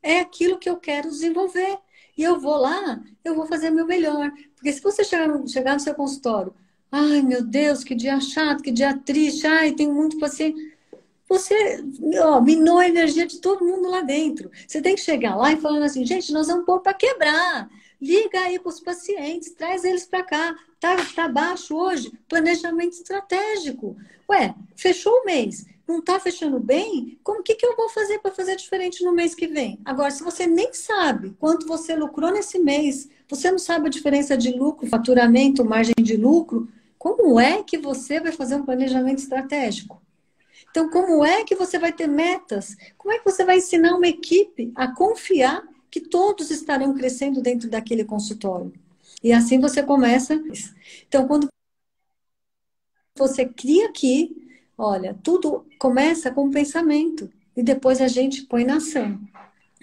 É aquilo que eu quero desenvolver. E eu vou lá, eu vou fazer meu melhor. Porque se você chegar no, chegar no seu consultório, ai meu Deus, que dia chato, que dia triste, ai, tenho muito paciente. Você ó, minou a energia de todo mundo lá dentro. Você tem que chegar lá e falando assim, gente, nós vamos pôr para quebrar. Liga aí para os pacientes, traz eles para cá. Tá, tá baixo hoje, planejamento estratégico. Ué, fechou o mês, não está fechando bem? Como que, que eu vou fazer para fazer diferente no mês que vem? Agora, se você nem sabe quanto você lucrou nesse mês, você não sabe a diferença de lucro, faturamento, margem de lucro, como é que você vai fazer um planejamento estratégico? Então, como é que você vai ter metas? Como é que você vai ensinar uma equipe a confiar que todos estarão crescendo dentro daquele consultório. E assim você começa. Então, quando você cria aqui, olha, tudo começa com o pensamento e depois a gente põe na ação.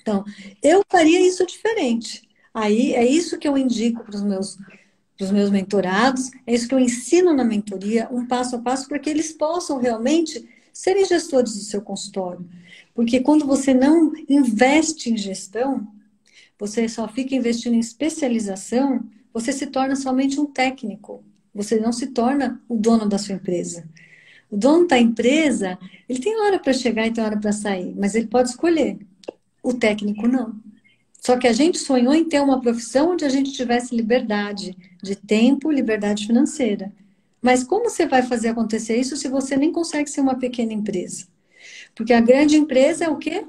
Então, eu faria isso diferente. Aí é isso que eu indico para os meus para os meus mentorados, é isso que eu ensino na mentoria, um passo a passo, para que eles possam realmente serem gestores do seu consultório. Porque quando você não investe em gestão, você só fica investindo em especialização, você se torna somente um técnico. Você não se torna o dono da sua empresa. O dono da empresa, ele tem hora para chegar e tem hora para sair, mas ele pode escolher. O técnico não. Só que a gente sonhou em ter uma profissão onde a gente tivesse liberdade de tempo, liberdade financeira. Mas como você vai fazer acontecer isso se você nem consegue ser uma pequena empresa? Porque a grande empresa é o quê?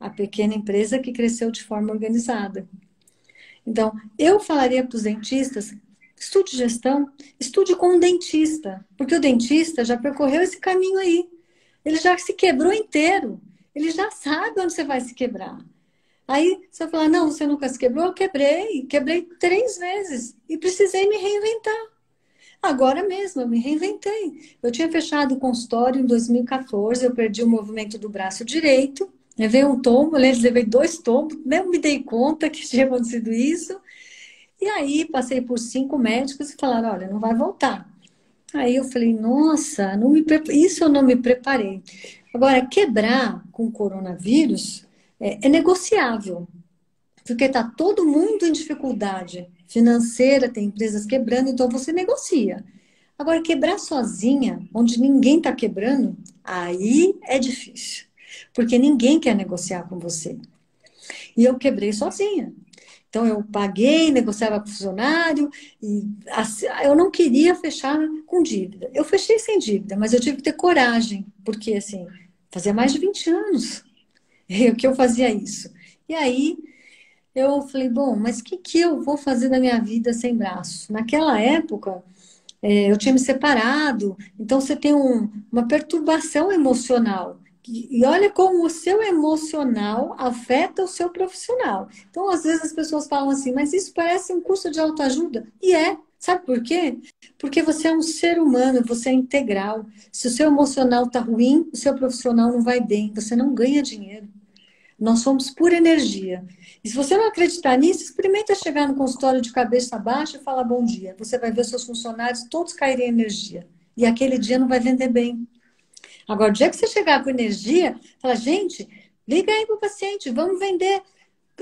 a pequena empresa que cresceu de forma organizada. Então, eu falaria para os dentistas: estude gestão, estude com um dentista, porque o dentista já percorreu esse caminho aí. Ele já se quebrou inteiro. Ele já sabe onde você vai se quebrar. Aí você vai falar: não, você nunca se quebrou? Eu quebrei. Quebrei três vezes e precisei me reinventar. Agora mesmo, eu me reinventei. Eu tinha fechado o consultório em 2014, eu perdi o movimento do braço direito. Levei um tombo, levei dois tombos, nem me dei conta que tinha acontecido isso. E aí passei por cinco médicos e falaram: olha, não vai voltar. Aí eu falei: nossa, não me isso eu não me preparei. Agora, quebrar com coronavírus é, é negociável, porque está todo mundo em dificuldade financeira, tem empresas quebrando, então você negocia. Agora, quebrar sozinha, onde ninguém está quebrando, aí é difícil porque ninguém quer negociar com você. E eu quebrei sozinha. Então eu paguei, negociava com o funcionário e assim, eu não queria fechar com dívida. Eu fechei sem dívida, mas eu tive que ter coragem, porque assim, fazia mais de 20 anos que eu fazia isso. E aí eu falei, bom, mas o que, que eu vou fazer da minha vida sem braço? Naquela época, é, eu tinha me separado, então você tem um, uma perturbação emocional. E olha como o seu emocional afeta o seu profissional. Então, às vezes as pessoas falam assim, mas isso parece um curso de autoajuda. E é. Sabe por quê? Porque você é um ser humano, você é integral. Se o seu emocional está ruim, o seu profissional não vai bem, você não ganha dinheiro. Nós somos pura energia. E se você não acreditar nisso, experimenta chegar no consultório de cabeça baixa e falar bom dia. Você vai ver seus funcionários todos caírem em energia. E aquele dia não vai vender bem. Agora, o dia que você chegar com energia, fala, gente, liga aí para o paciente, vamos vender.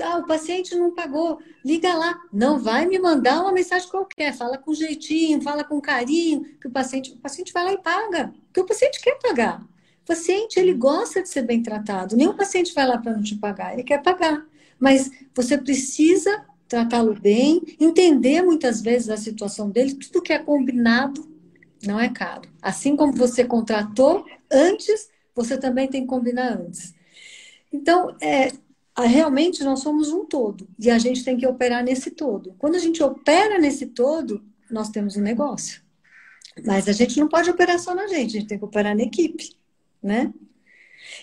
Ah, o paciente não pagou, liga lá. Não vai me mandar uma mensagem qualquer, fala com jeitinho, fala com carinho, que o paciente, o paciente vai lá e paga, porque o paciente quer pagar. O paciente, ele gosta de ser bem tratado. Nenhum paciente vai lá para não te pagar, ele quer pagar. Mas você precisa tratá-lo bem, entender muitas vezes a situação dele, tudo que é combinado não é caro. Assim como você contratou antes, você também tem que combinar antes. Então, é, realmente nós somos um todo e a gente tem que operar nesse todo. Quando a gente opera nesse todo, nós temos um negócio. Mas a gente não pode operar só na gente, a gente tem que operar na equipe, né?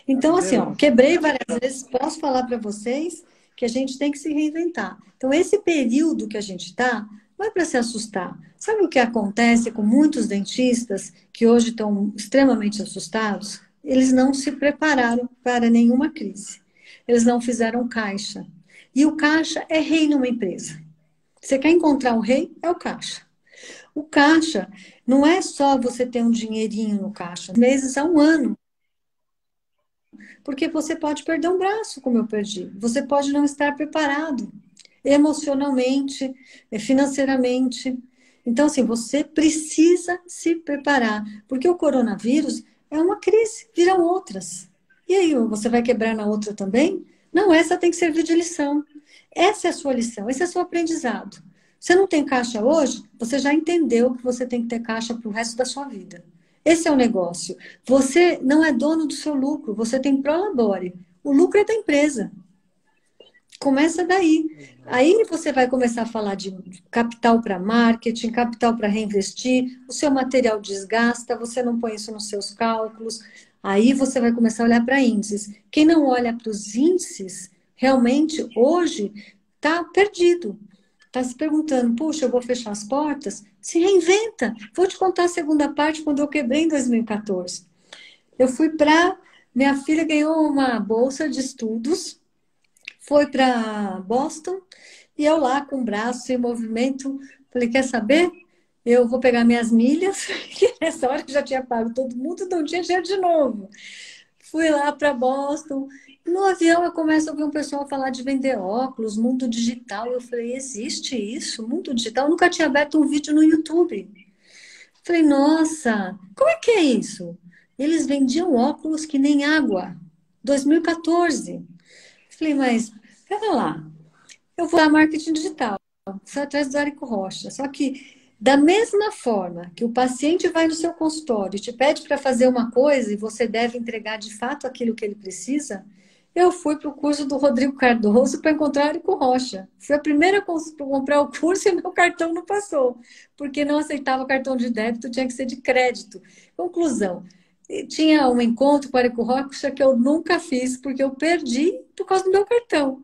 Então, assim, ó, quebrei várias vezes, posso falar para vocês que a gente tem que se reinventar. Então, esse período que a gente está, não é para se assustar. Sabe o que acontece com muitos dentistas que hoje estão extremamente assustados? Eles não se prepararam para nenhuma crise. Eles não fizeram caixa. E o caixa é rei numa empresa. Você quer encontrar o rei? É o caixa. O caixa não é só você ter um dinheirinho no caixa, meses a um ano. Porque você pode perder um braço, como eu perdi. Você pode não estar preparado emocionalmente, eh, financeiramente. Então, assim, você precisa se preparar, porque o coronavírus é uma crise, viram outras. E aí, você vai quebrar na outra também? Não, essa tem que servir de lição. Essa é a sua lição, esse é o seu aprendizado. Você não tem caixa hoje, você já entendeu que você tem que ter caixa para o resto da sua vida. Esse é o negócio. Você não é dono do seu lucro, você tem prolabore. O lucro é da empresa. Começa daí. Aí você vai começar a falar de capital para marketing, capital para reinvestir, o seu material desgasta, você não põe isso nos seus cálculos. Aí você vai começar a olhar para índices. Quem não olha para os índices, realmente hoje está perdido. Está se perguntando, puxa, eu vou fechar as portas? Se reinventa. Vou te contar a segunda parte quando eu quebrei em 2014. Eu fui para. Minha filha ganhou uma bolsa de estudos, foi para Boston, e eu lá com o braço em movimento, falei: quer saber? Eu vou pegar minhas milhas, que nessa hora já tinha pago todo mundo, não tinha dinheiro de novo. Fui lá para Boston. No avião eu começo a ouvir um pessoal falar de vender óculos, mundo digital. Eu falei, existe isso? Mundo digital? Eu nunca tinha aberto um vídeo no YouTube. Falei, nossa, como é que é isso? Eles vendiam óculos que nem água. 2014. Falei, mas pera lá, eu vou dar marketing digital. Foi atrás do Érico Rocha. Só que da mesma forma que o paciente vai no seu consultório e te pede para fazer uma coisa e você deve entregar de fato aquilo que ele precisa, eu fui para o curso do Rodrigo Cardoso para encontrar ele com Rocha. Fui a primeira a comprar o curso e meu cartão não passou, porque não aceitava cartão de débito, tinha que ser de crédito. Conclusão, tinha um encontro com o Érico Rocha que eu nunca fiz, porque eu perdi por causa do meu cartão.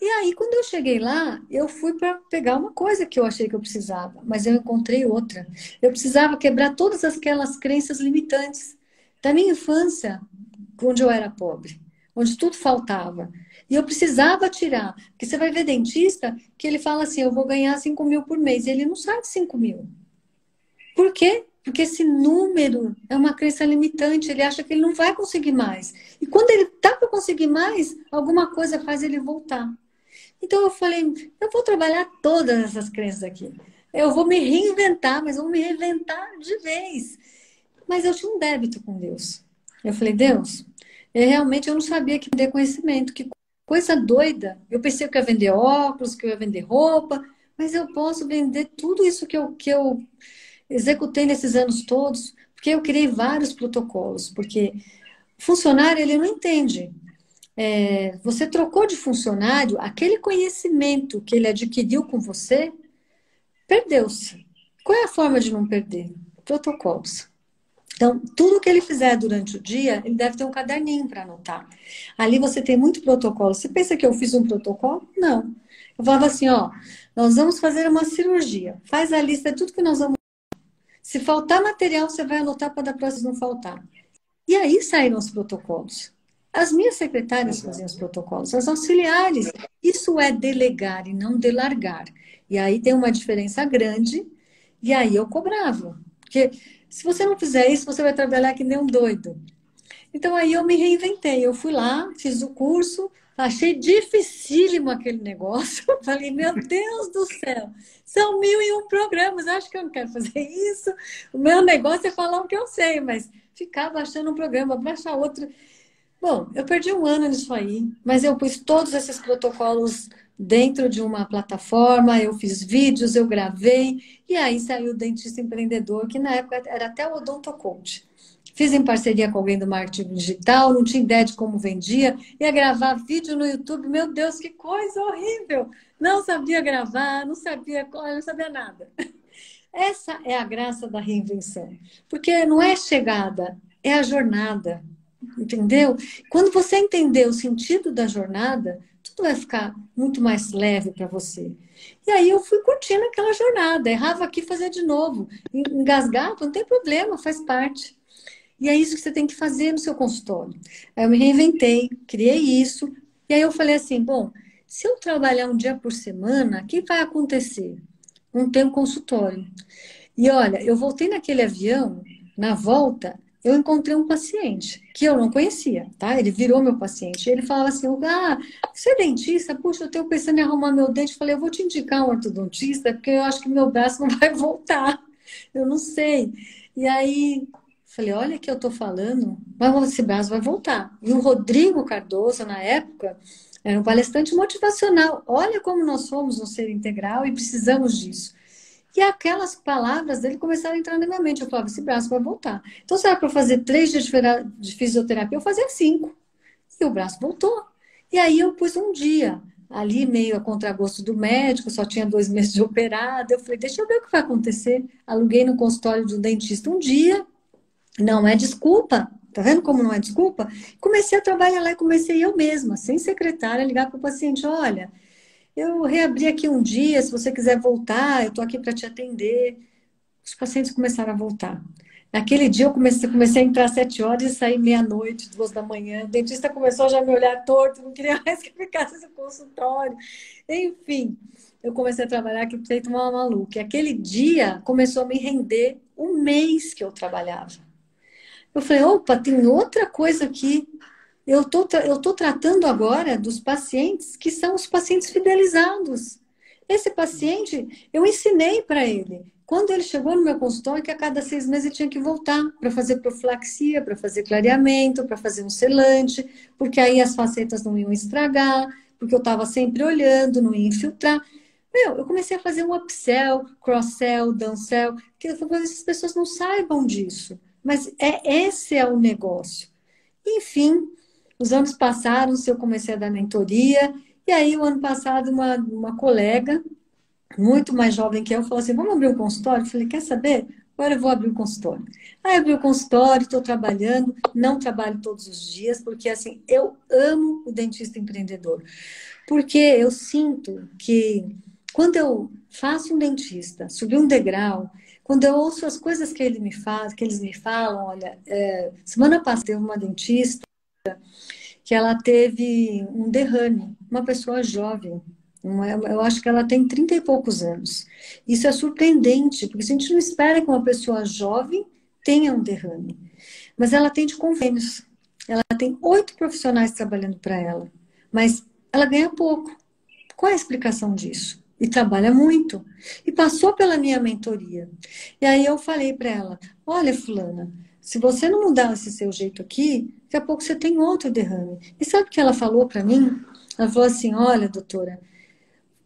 E aí, quando eu cheguei lá, eu fui para pegar uma coisa que eu achei que eu precisava, mas eu encontrei outra. Eu precisava quebrar todas aquelas crenças limitantes da minha infância, onde eu era pobre, onde tudo faltava. E eu precisava tirar. Porque você vai ver dentista que ele fala assim: eu vou ganhar 5 mil por mês. E ele não sabe 5 mil. Por quê? Porque esse número é uma crença limitante, ele acha que ele não vai conseguir mais. E quando ele tá para conseguir mais, alguma coisa faz ele voltar. Então eu falei, eu vou trabalhar todas essas crenças aqui. Eu vou me reinventar, mas vou me reinventar de vez. Mas eu tinha um débito com Deus. Eu falei, Deus, eu realmente eu não sabia que vender conhecimento, que coisa doida. Eu pensei que eu ia vender óculos, que eu ia vender roupa, mas eu posso vender tudo isso que eu, que eu executei nesses anos todos, porque eu criei vários protocolos, porque funcionário ele não entende é, você trocou de funcionário, aquele conhecimento que ele adquiriu com você, perdeu-se. Qual é a forma de não perder? Protocolos. Então, tudo que ele fizer durante o dia, ele deve ter um caderninho para anotar. Ali você tem muito protocolo. Você pensa que eu fiz um protocolo? Não. Eu falava assim, ó, nós vamos fazer uma cirurgia. Faz a lista de tudo que nós vamos. Se faltar material, você vai anotar para da próxima não faltar. E aí saíram os protocolos. As minhas secretárias faziam os protocolos, as auxiliares. Isso é delegar e não delargar. E aí tem uma diferença grande, e aí eu cobrava. Porque se você não fizer isso, você vai trabalhar que nem um doido. Então aí eu me reinventei. Eu fui lá, fiz o curso, achei dificílimo aquele negócio. Falei, meu Deus do céu, são mil e um programas, acho que eu não quero fazer isso. O meu negócio é falar o que eu sei, mas ficar baixando um programa, baixar outro. Bom, eu perdi um ano nisso aí, mas eu pus todos esses protocolos dentro de uma plataforma, eu fiz vídeos, eu gravei, e aí saiu o Dentista Empreendedor, que na época era até o Odonto. Fiz em parceria com alguém do marketing digital, não tinha ideia de como vendia, ia gravar vídeo no YouTube, meu Deus, que coisa horrível! Não sabia gravar, não sabia, não sabia nada. Essa é a graça da reinvenção. Porque não é chegada, é a jornada. Entendeu? Quando você entender o sentido da jornada, tudo vai ficar muito mais leve para você. E aí eu fui curtindo aquela jornada, errava aqui, fazia de novo. Engasgava, não tem problema, faz parte. E é isso que você tem que fazer no seu consultório. Aí eu me reinventei, criei isso, e aí eu falei assim: bom, se eu trabalhar um dia por semana, o que vai acontecer? Não um consultório. E olha, eu voltei naquele avião, na volta, eu encontrei um paciente que eu não conhecia, tá? Ele virou meu paciente. Ele falava assim: Ah, você é dentista? Puxa, eu tenho pensando em arrumar meu dente. Eu falei: Eu vou te indicar um ortodontista, porque eu acho que meu braço não vai voltar. Eu não sei. E aí, falei: Olha que eu tô falando, mas esse braço vai voltar. E o Rodrigo Cardoso, na época, era um palestrante motivacional. Olha como nós somos um ser integral e precisamos disso. E aquelas palavras dele começaram a entrar na minha mente. Eu falava, esse braço vai voltar. Então, se era para fazer três dias de fisioterapia, eu fazia cinco. E o braço voltou. E aí eu pus um dia, ali meio a contragosto do médico, só tinha dois meses de operado. Eu falei, deixa eu ver o que vai acontecer. Aluguei no consultório um dentista um dia. Não é desculpa. Tá vendo como não é desculpa? Comecei a trabalhar lá e comecei eu mesma, sem secretária, ligar para o paciente: olha, eu reabri aqui um dia, se você quiser voltar, eu estou aqui para te atender. Os pacientes começaram a voltar. Naquele dia eu comecei, comecei a entrar às sete horas e sair meia-noite, duas da manhã. O dentista começou a já me olhar torto, não queria mais que ficasse no consultório. Enfim, eu comecei a trabalhar aqui feito uma maluca. E aquele dia começou a me render um mês que eu trabalhava. Eu falei, opa, tem outra coisa aqui eu tô, estou tratando agora dos pacientes que são os pacientes fidelizados. Esse paciente, eu ensinei para ele. Quando ele chegou no meu consultório, que a cada seis meses ele tinha que voltar para fazer profilaxia, para fazer clareamento, para fazer um selante, porque aí as facetas não iam estragar, porque eu estava sempre olhando, não ia infiltrar. Meu, eu comecei a fazer um upsell, cross-sell, downsell, que as pessoas não saibam disso. Mas é esse é o negócio. Enfim, os anos passaram, eu comecei a dar mentoria, e aí o ano passado uma, uma colega, muito mais jovem que eu, falou assim, vamos abrir um consultório? Eu falei, quer saber? Agora eu vou abrir um consultório. Aí abri o um consultório, estou trabalhando, não trabalho todos os dias, porque assim, eu amo o dentista empreendedor. Porque eu sinto que quando eu faço um dentista, subir um degrau, quando eu ouço as coisas que ele me faz, que eles me falam, olha, é, semana passada teve uma dentista que ela teve um derrame, uma pessoa jovem. É, eu acho que ela tem 30 e poucos anos. Isso é surpreendente, porque a gente não espera que uma pessoa jovem tenha um derrame. Mas ela tem de convênios. Ela tem oito profissionais trabalhando para ela. Mas ela ganha pouco. Qual é a explicação disso? E trabalha muito. E passou pela minha mentoria. E aí eu falei para ela: Olha, Fulana, se você não mudar esse seu jeito aqui, daqui a pouco você tem outro derrame. E sabe o que ela falou para mim? Ela falou assim: Olha, doutora,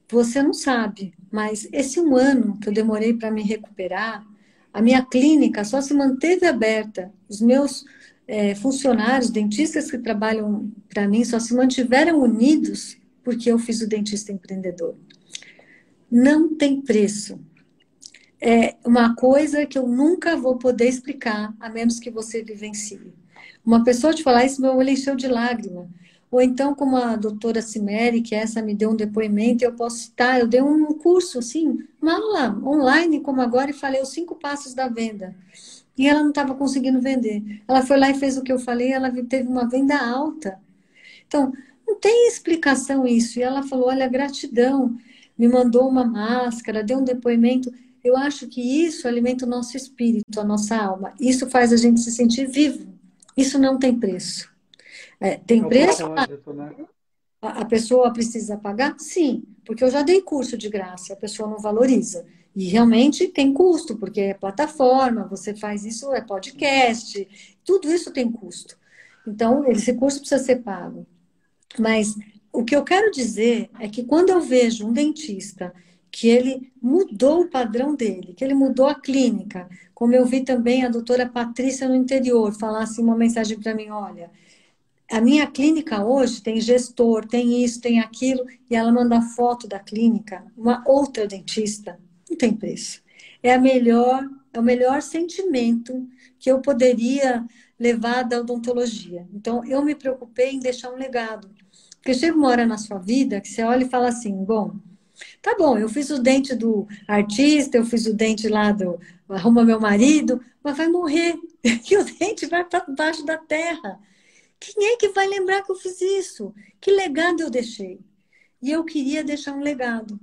você não sabe, mas esse um ano que eu demorei para me recuperar, a minha clínica só se manteve aberta. Os meus é, funcionários, dentistas que trabalham para mim, só se mantiveram unidos porque eu fiz o dentista empreendedor. Não tem preço é uma coisa que eu nunca vou poder explicar, a menos que você vivencie. Uma pessoa te falar isso, meu olho encheu de lágrima. Ou então, como a doutora Cimeri, que essa me deu um depoimento, eu posso citar, eu dei um curso, assim, uma aula online, como agora, e falei os cinco passos da venda. E ela não estava conseguindo vender. Ela foi lá e fez o que eu falei, ela teve uma venda alta. Então, não tem explicação isso. E ela falou, olha, gratidão, me mandou uma máscara, deu um depoimento. Eu acho que isso alimenta o nosso espírito, a nossa alma. Isso faz a gente se sentir vivo. Isso não tem preço. É, tem preço? Né? A, a pessoa precisa pagar? Sim, porque eu já dei curso de graça, a pessoa não valoriza. E realmente tem custo, porque é plataforma, você faz isso, é podcast, tudo isso tem custo. Então, esse curso precisa ser pago. Mas o que eu quero dizer é que quando eu vejo um dentista que ele mudou o padrão dele, que ele mudou a clínica. Como eu vi também a doutora Patrícia no interior falar assim uma mensagem para mim, olha, a minha clínica hoje tem gestor, tem isso, tem aquilo, e ela manda foto da clínica, uma outra dentista, não tem preço. é a melhor, é o melhor sentimento que eu poderia levar da odontologia. Então, eu me preocupei em deixar um legado. Porque chega uma hora na sua vida que você olha e fala assim, bom, tá bom, eu fiz o dente do artista, eu fiz o dente lá do arruma meu marido, mas vai morrer. E o dente vai para baixo da terra. Quem é que vai lembrar que eu fiz isso? Que legado eu deixei? E eu queria deixar um legado.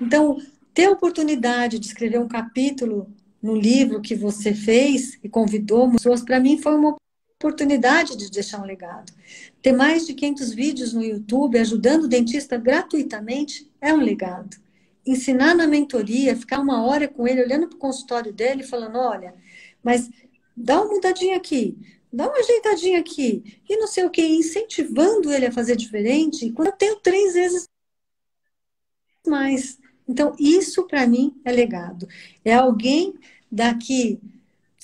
Então, ter a oportunidade de escrever um capítulo no livro que você fez e convidou pessoas, para mim foi uma oportunidade de deixar um legado. Ter mais de 500 vídeos no YouTube ajudando o dentista gratuitamente é um legado. Ensinar na mentoria, ficar uma hora com ele, olhando para o consultório dele falando: olha, mas dá uma mudadinha aqui, dá uma ajeitadinha aqui, e não sei o que, incentivando ele a fazer diferente, quando eu tenho três vezes mais. Então, isso para mim é legado. É alguém daqui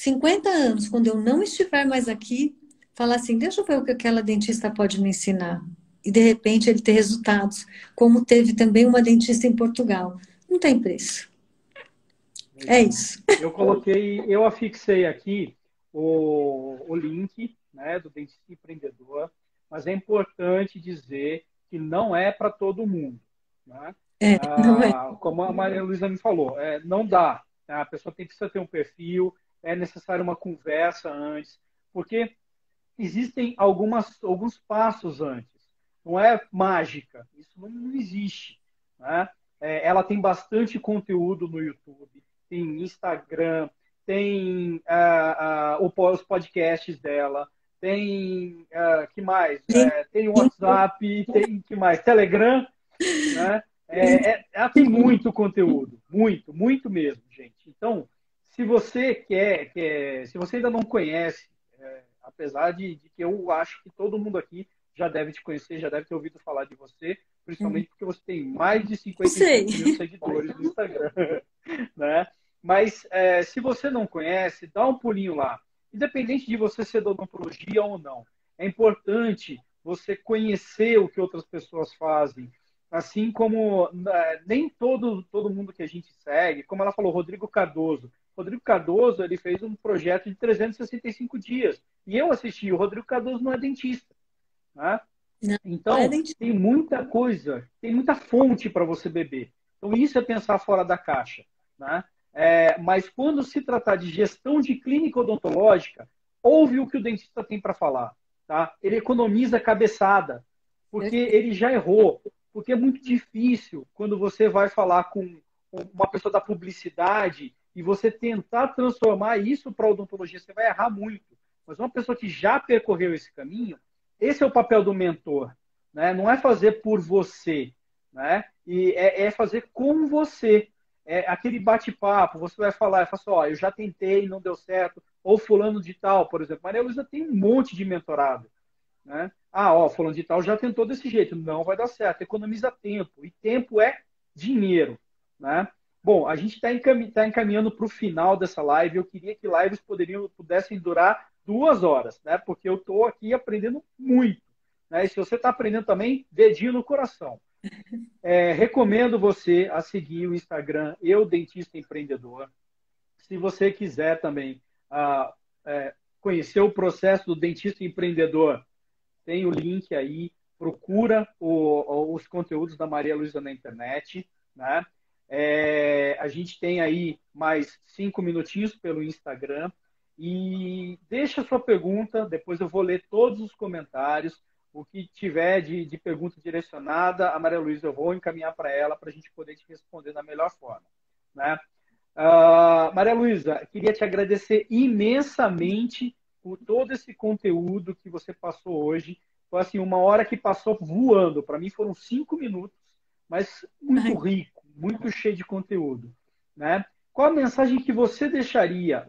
50 anos, quando eu não estiver mais aqui, falar assim: deixa eu ver o que aquela dentista pode me ensinar. E de repente ele ter resultados, como teve também uma dentista em Portugal. Não tem preço. É isso. Eu coloquei, eu afixei aqui o, o link né, do dentista empreendedor, mas é importante dizer que não é para todo mundo. Né? É, ah, é. Como a Maria Luísa me falou, é, não dá. Tá? A pessoa tem que ter um perfil, é necessário uma conversa antes, porque existem algumas, alguns passos antes. Não é mágica, isso não, não existe. Né? É, ela tem bastante conteúdo no YouTube, tem Instagram, tem uh, uh, os podcasts dela, tem uh, que mais? É, tem WhatsApp, tem que mais? Telegram, né? É, é, ela tem muito conteúdo, muito, muito mesmo, gente. Então, se você quer, quer se você ainda não conhece, é, apesar de, de, que eu acho que todo mundo aqui já deve te conhecer, já deve ter ouvido falar de você, principalmente porque você tem mais de 50 mil seguidores no Instagram, né? Mas é, se você não conhece, dá um pulinho lá. Independente de você ser odontologia ou não, é importante você conhecer o que outras pessoas fazem, assim como né, nem todo todo mundo que a gente segue, como ela falou, Rodrigo Cardoso, Rodrigo Cardoso ele fez um projeto de 365 dias. E eu assisti. O Rodrigo Cardoso não é dentista. Né? Não, então, não é dentista. tem muita coisa, tem muita fonte para você beber. Então, isso é pensar fora da caixa. Né? É, mas quando se tratar de gestão de clínica odontológica, ouve o que o dentista tem para falar. Tá? Ele economiza a cabeçada, porque ele já errou. Porque é muito difícil quando você vai falar com uma pessoa da publicidade e você tentar transformar isso para odontologia, você vai errar muito. Mas uma pessoa que já percorreu esse caminho, esse é o papel do mentor. Né? Não é fazer por você, né? E é, é fazer com você. É aquele bate-papo, você vai falar, fala assim, ó, eu já tentei, não deu certo, ou fulano de tal, por exemplo. Maria Luísa tem um monte de mentorado. Né? Ah, ó, fulano de tal já tentou desse jeito, não vai dar certo. Economiza tempo, e tempo é dinheiro. Né? Bom, a gente está encaminhando, tá encaminhando para o final dessa live. Eu queria que lives poderiam, pudessem durar duas horas, né? Porque eu estou aqui aprendendo muito. Né? E se você está aprendendo também, dedinho no coração. É, recomendo você a seguir o Instagram Eu Dentista Empreendedor. Se você quiser também ah, é, conhecer o processo do dentista empreendedor, tem o link aí. Procura o, os conteúdos da Maria Luísa na internet, né? É, a gente tem aí mais cinco minutinhos pelo Instagram. E deixa a sua pergunta, depois eu vou ler todos os comentários. O que tiver de, de pergunta direcionada, a Maria Luísa eu vou encaminhar para ela para a gente poder te responder da melhor forma. Né? Uh, Maria Luísa, queria te agradecer imensamente por todo esse conteúdo que você passou hoje. Foi assim, uma hora que passou voando. Para mim foram cinco minutos, mas muito rico muito cheio de conteúdo. Né? Qual a mensagem que você deixaria,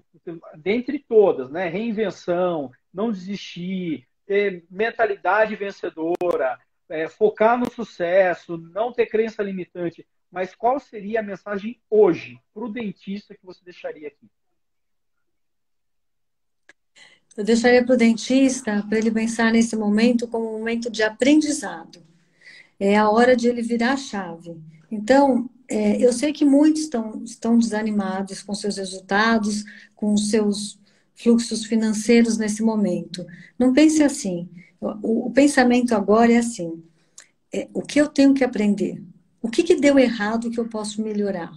dentre todas, né? Reinvenção, não desistir, ter mentalidade vencedora, é, focar no sucesso, não ter crença limitante. Mas qual seria a mensagem hoje para o dentista que você deixaria aqui? Eu deixaria para o dentista para ele pensar nesse momento como um momento de aprendizado. É a hora de ele virar a chave. Então, é, eu sei que muitos estão, estão desanimados com seus resultados, com seus fluxos financeiros nesse momento. Não pense assim. O, o pensamento agora é assim: é, o que eu tenho que aprender? O que, que deu errado que eu posso melhorar?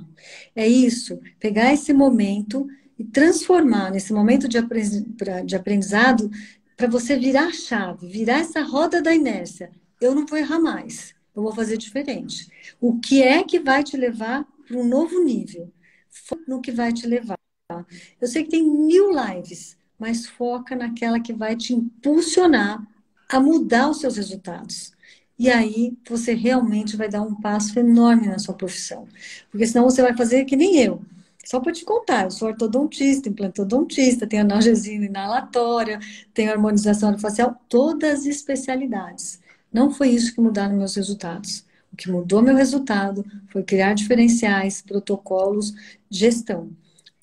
É isso, pegar esse momento e transformar nesse momento de aprendizado para você virar a chave, virar essa roda da inércia. Eu não vou errar mais, eu vou fazer diferente. O que é que vai te levar para um novo nível? Foca no que vai te levar. Eu sei que tem mil lives, mas foca naquela que vai te impulsionar a mudar os seus resultados. E aí você realmente vai dar um passo enorme na sua profissão. Porque senão você vai fazer que nem eu. Só para te contar, eu sou ortodontista, implantodontista, tenho analgesia inalatória, tenho harmonização facial, todas as especialidades. Não foi isso que mudaram meus resultados. O que mudou meu resultado foi criar diferenciais, protocolos, gestão.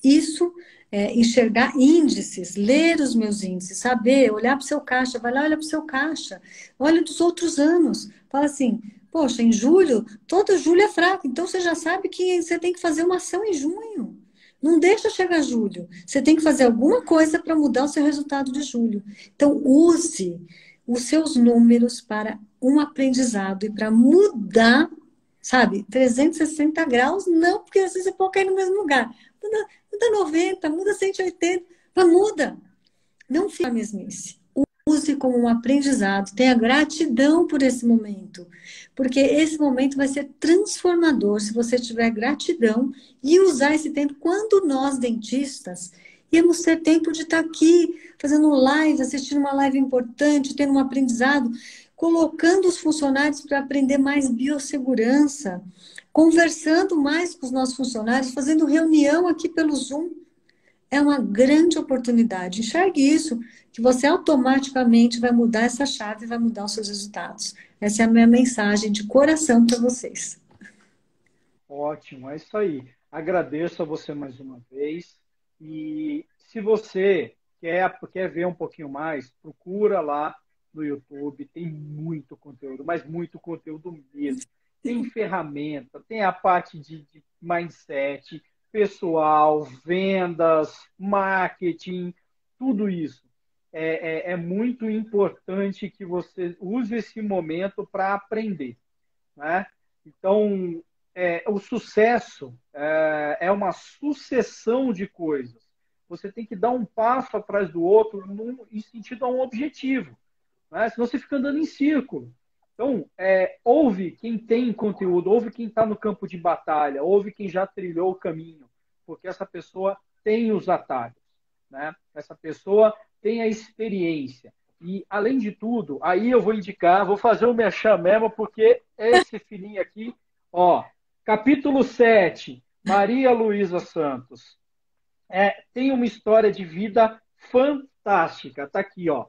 Isso é enxergar índices, ler os meus índices, saber, olhar para o seu caixa, vai lá, olha para o seu caixa, olha dos outros anos. Fala assim, Poxa, em julho, todo julho é fraco, então você já sabe que você tem que fazer uma ação em junho. Não deixa chegar julho. Você tem que fazer alguma coisa para mudar o seu resultado de julho. Então, use os seus números para um aprendizado e para mudar, sabe, 360 graus, não, porque às vezes você pode cair no mesmo lugar. Muda, muda 90, muda 180, mas muda. Não fica a mesmice use como um aprendizado, tenha gratidão por esse momento, porque esse momento vai ser transformador se você tiver gratidão e usar esse tempo. Quando nós, dentistas, íamos ter tempo de estar aqui fazendo live, assistindo uma live importante, tendo um aprendizado, colocando os funcionários para aprender mais biossegurança, conversando mais com os nossos funcionários, fazendo reunião aqui pelo Zoom é uma grande oportunidade. Enxergue isso, que você automaticamente vai mudar essa chave e vai mudar os seus resultados. Essa é a minha mensagem de coração para vocês. Ótimo, é isso aí. Agradeço a você mais uma vez. E se você quer, quer ver um pouquinho mais, procura lá no YouTube. Tem muito conteúdo, mas muito conteúdo mesmo. Tem ferramenta, tem a parte de, de mindset, pessoal, vendas, marketing, tudo isso. É, é, é muito importante que você use esse momento para aprender. Né? Então, é, o sucesso é, é, uma sucessão de coisas. Você tem que dar um passo atrás do outro num, em sentido a um objetivo. Né? Senão você fica andando em círculo. Então, é, ouve quem tem conteúdo, ouve quem está no campo de batalha, ouve quem já trilhou o caminho, porque essa pessoa tem os atalhos, né? Essa pessoa tem a experiência. E, além de tudo, aí eu vou indicar, vou fazer o merchan mesmo, porque esse filhinho aqui, ó, capítulo 7, Maria Luísa Santos, é, tem uma história de vida fantástica. Tá aqui, ó.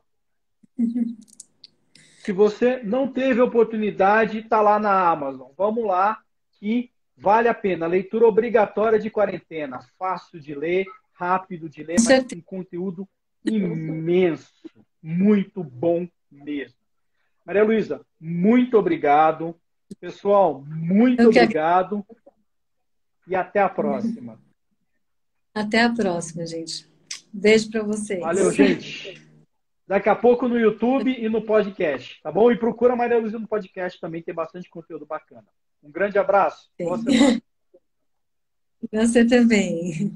Se você não teve oportunidade, está lá na Amazon. Vamos lá, que vale a pena. Leitura obrigatória de quarentena. Fácil de ler, rápido de ler, mas com conteúdo imenso. Muito bom mesmo. Maria Luísa, muito obrigado. Pessoal, muito obrigado. E até a próxima. Até a próxima, gente. Beijo para vocês. Valeu, gente. Daqui a pouco no YouTube e no podcast, tá bom? E procura a Maria Luísa no podcast também, tem bastante conteúdo bacana. Um grande abraço. Boa semana. Você também.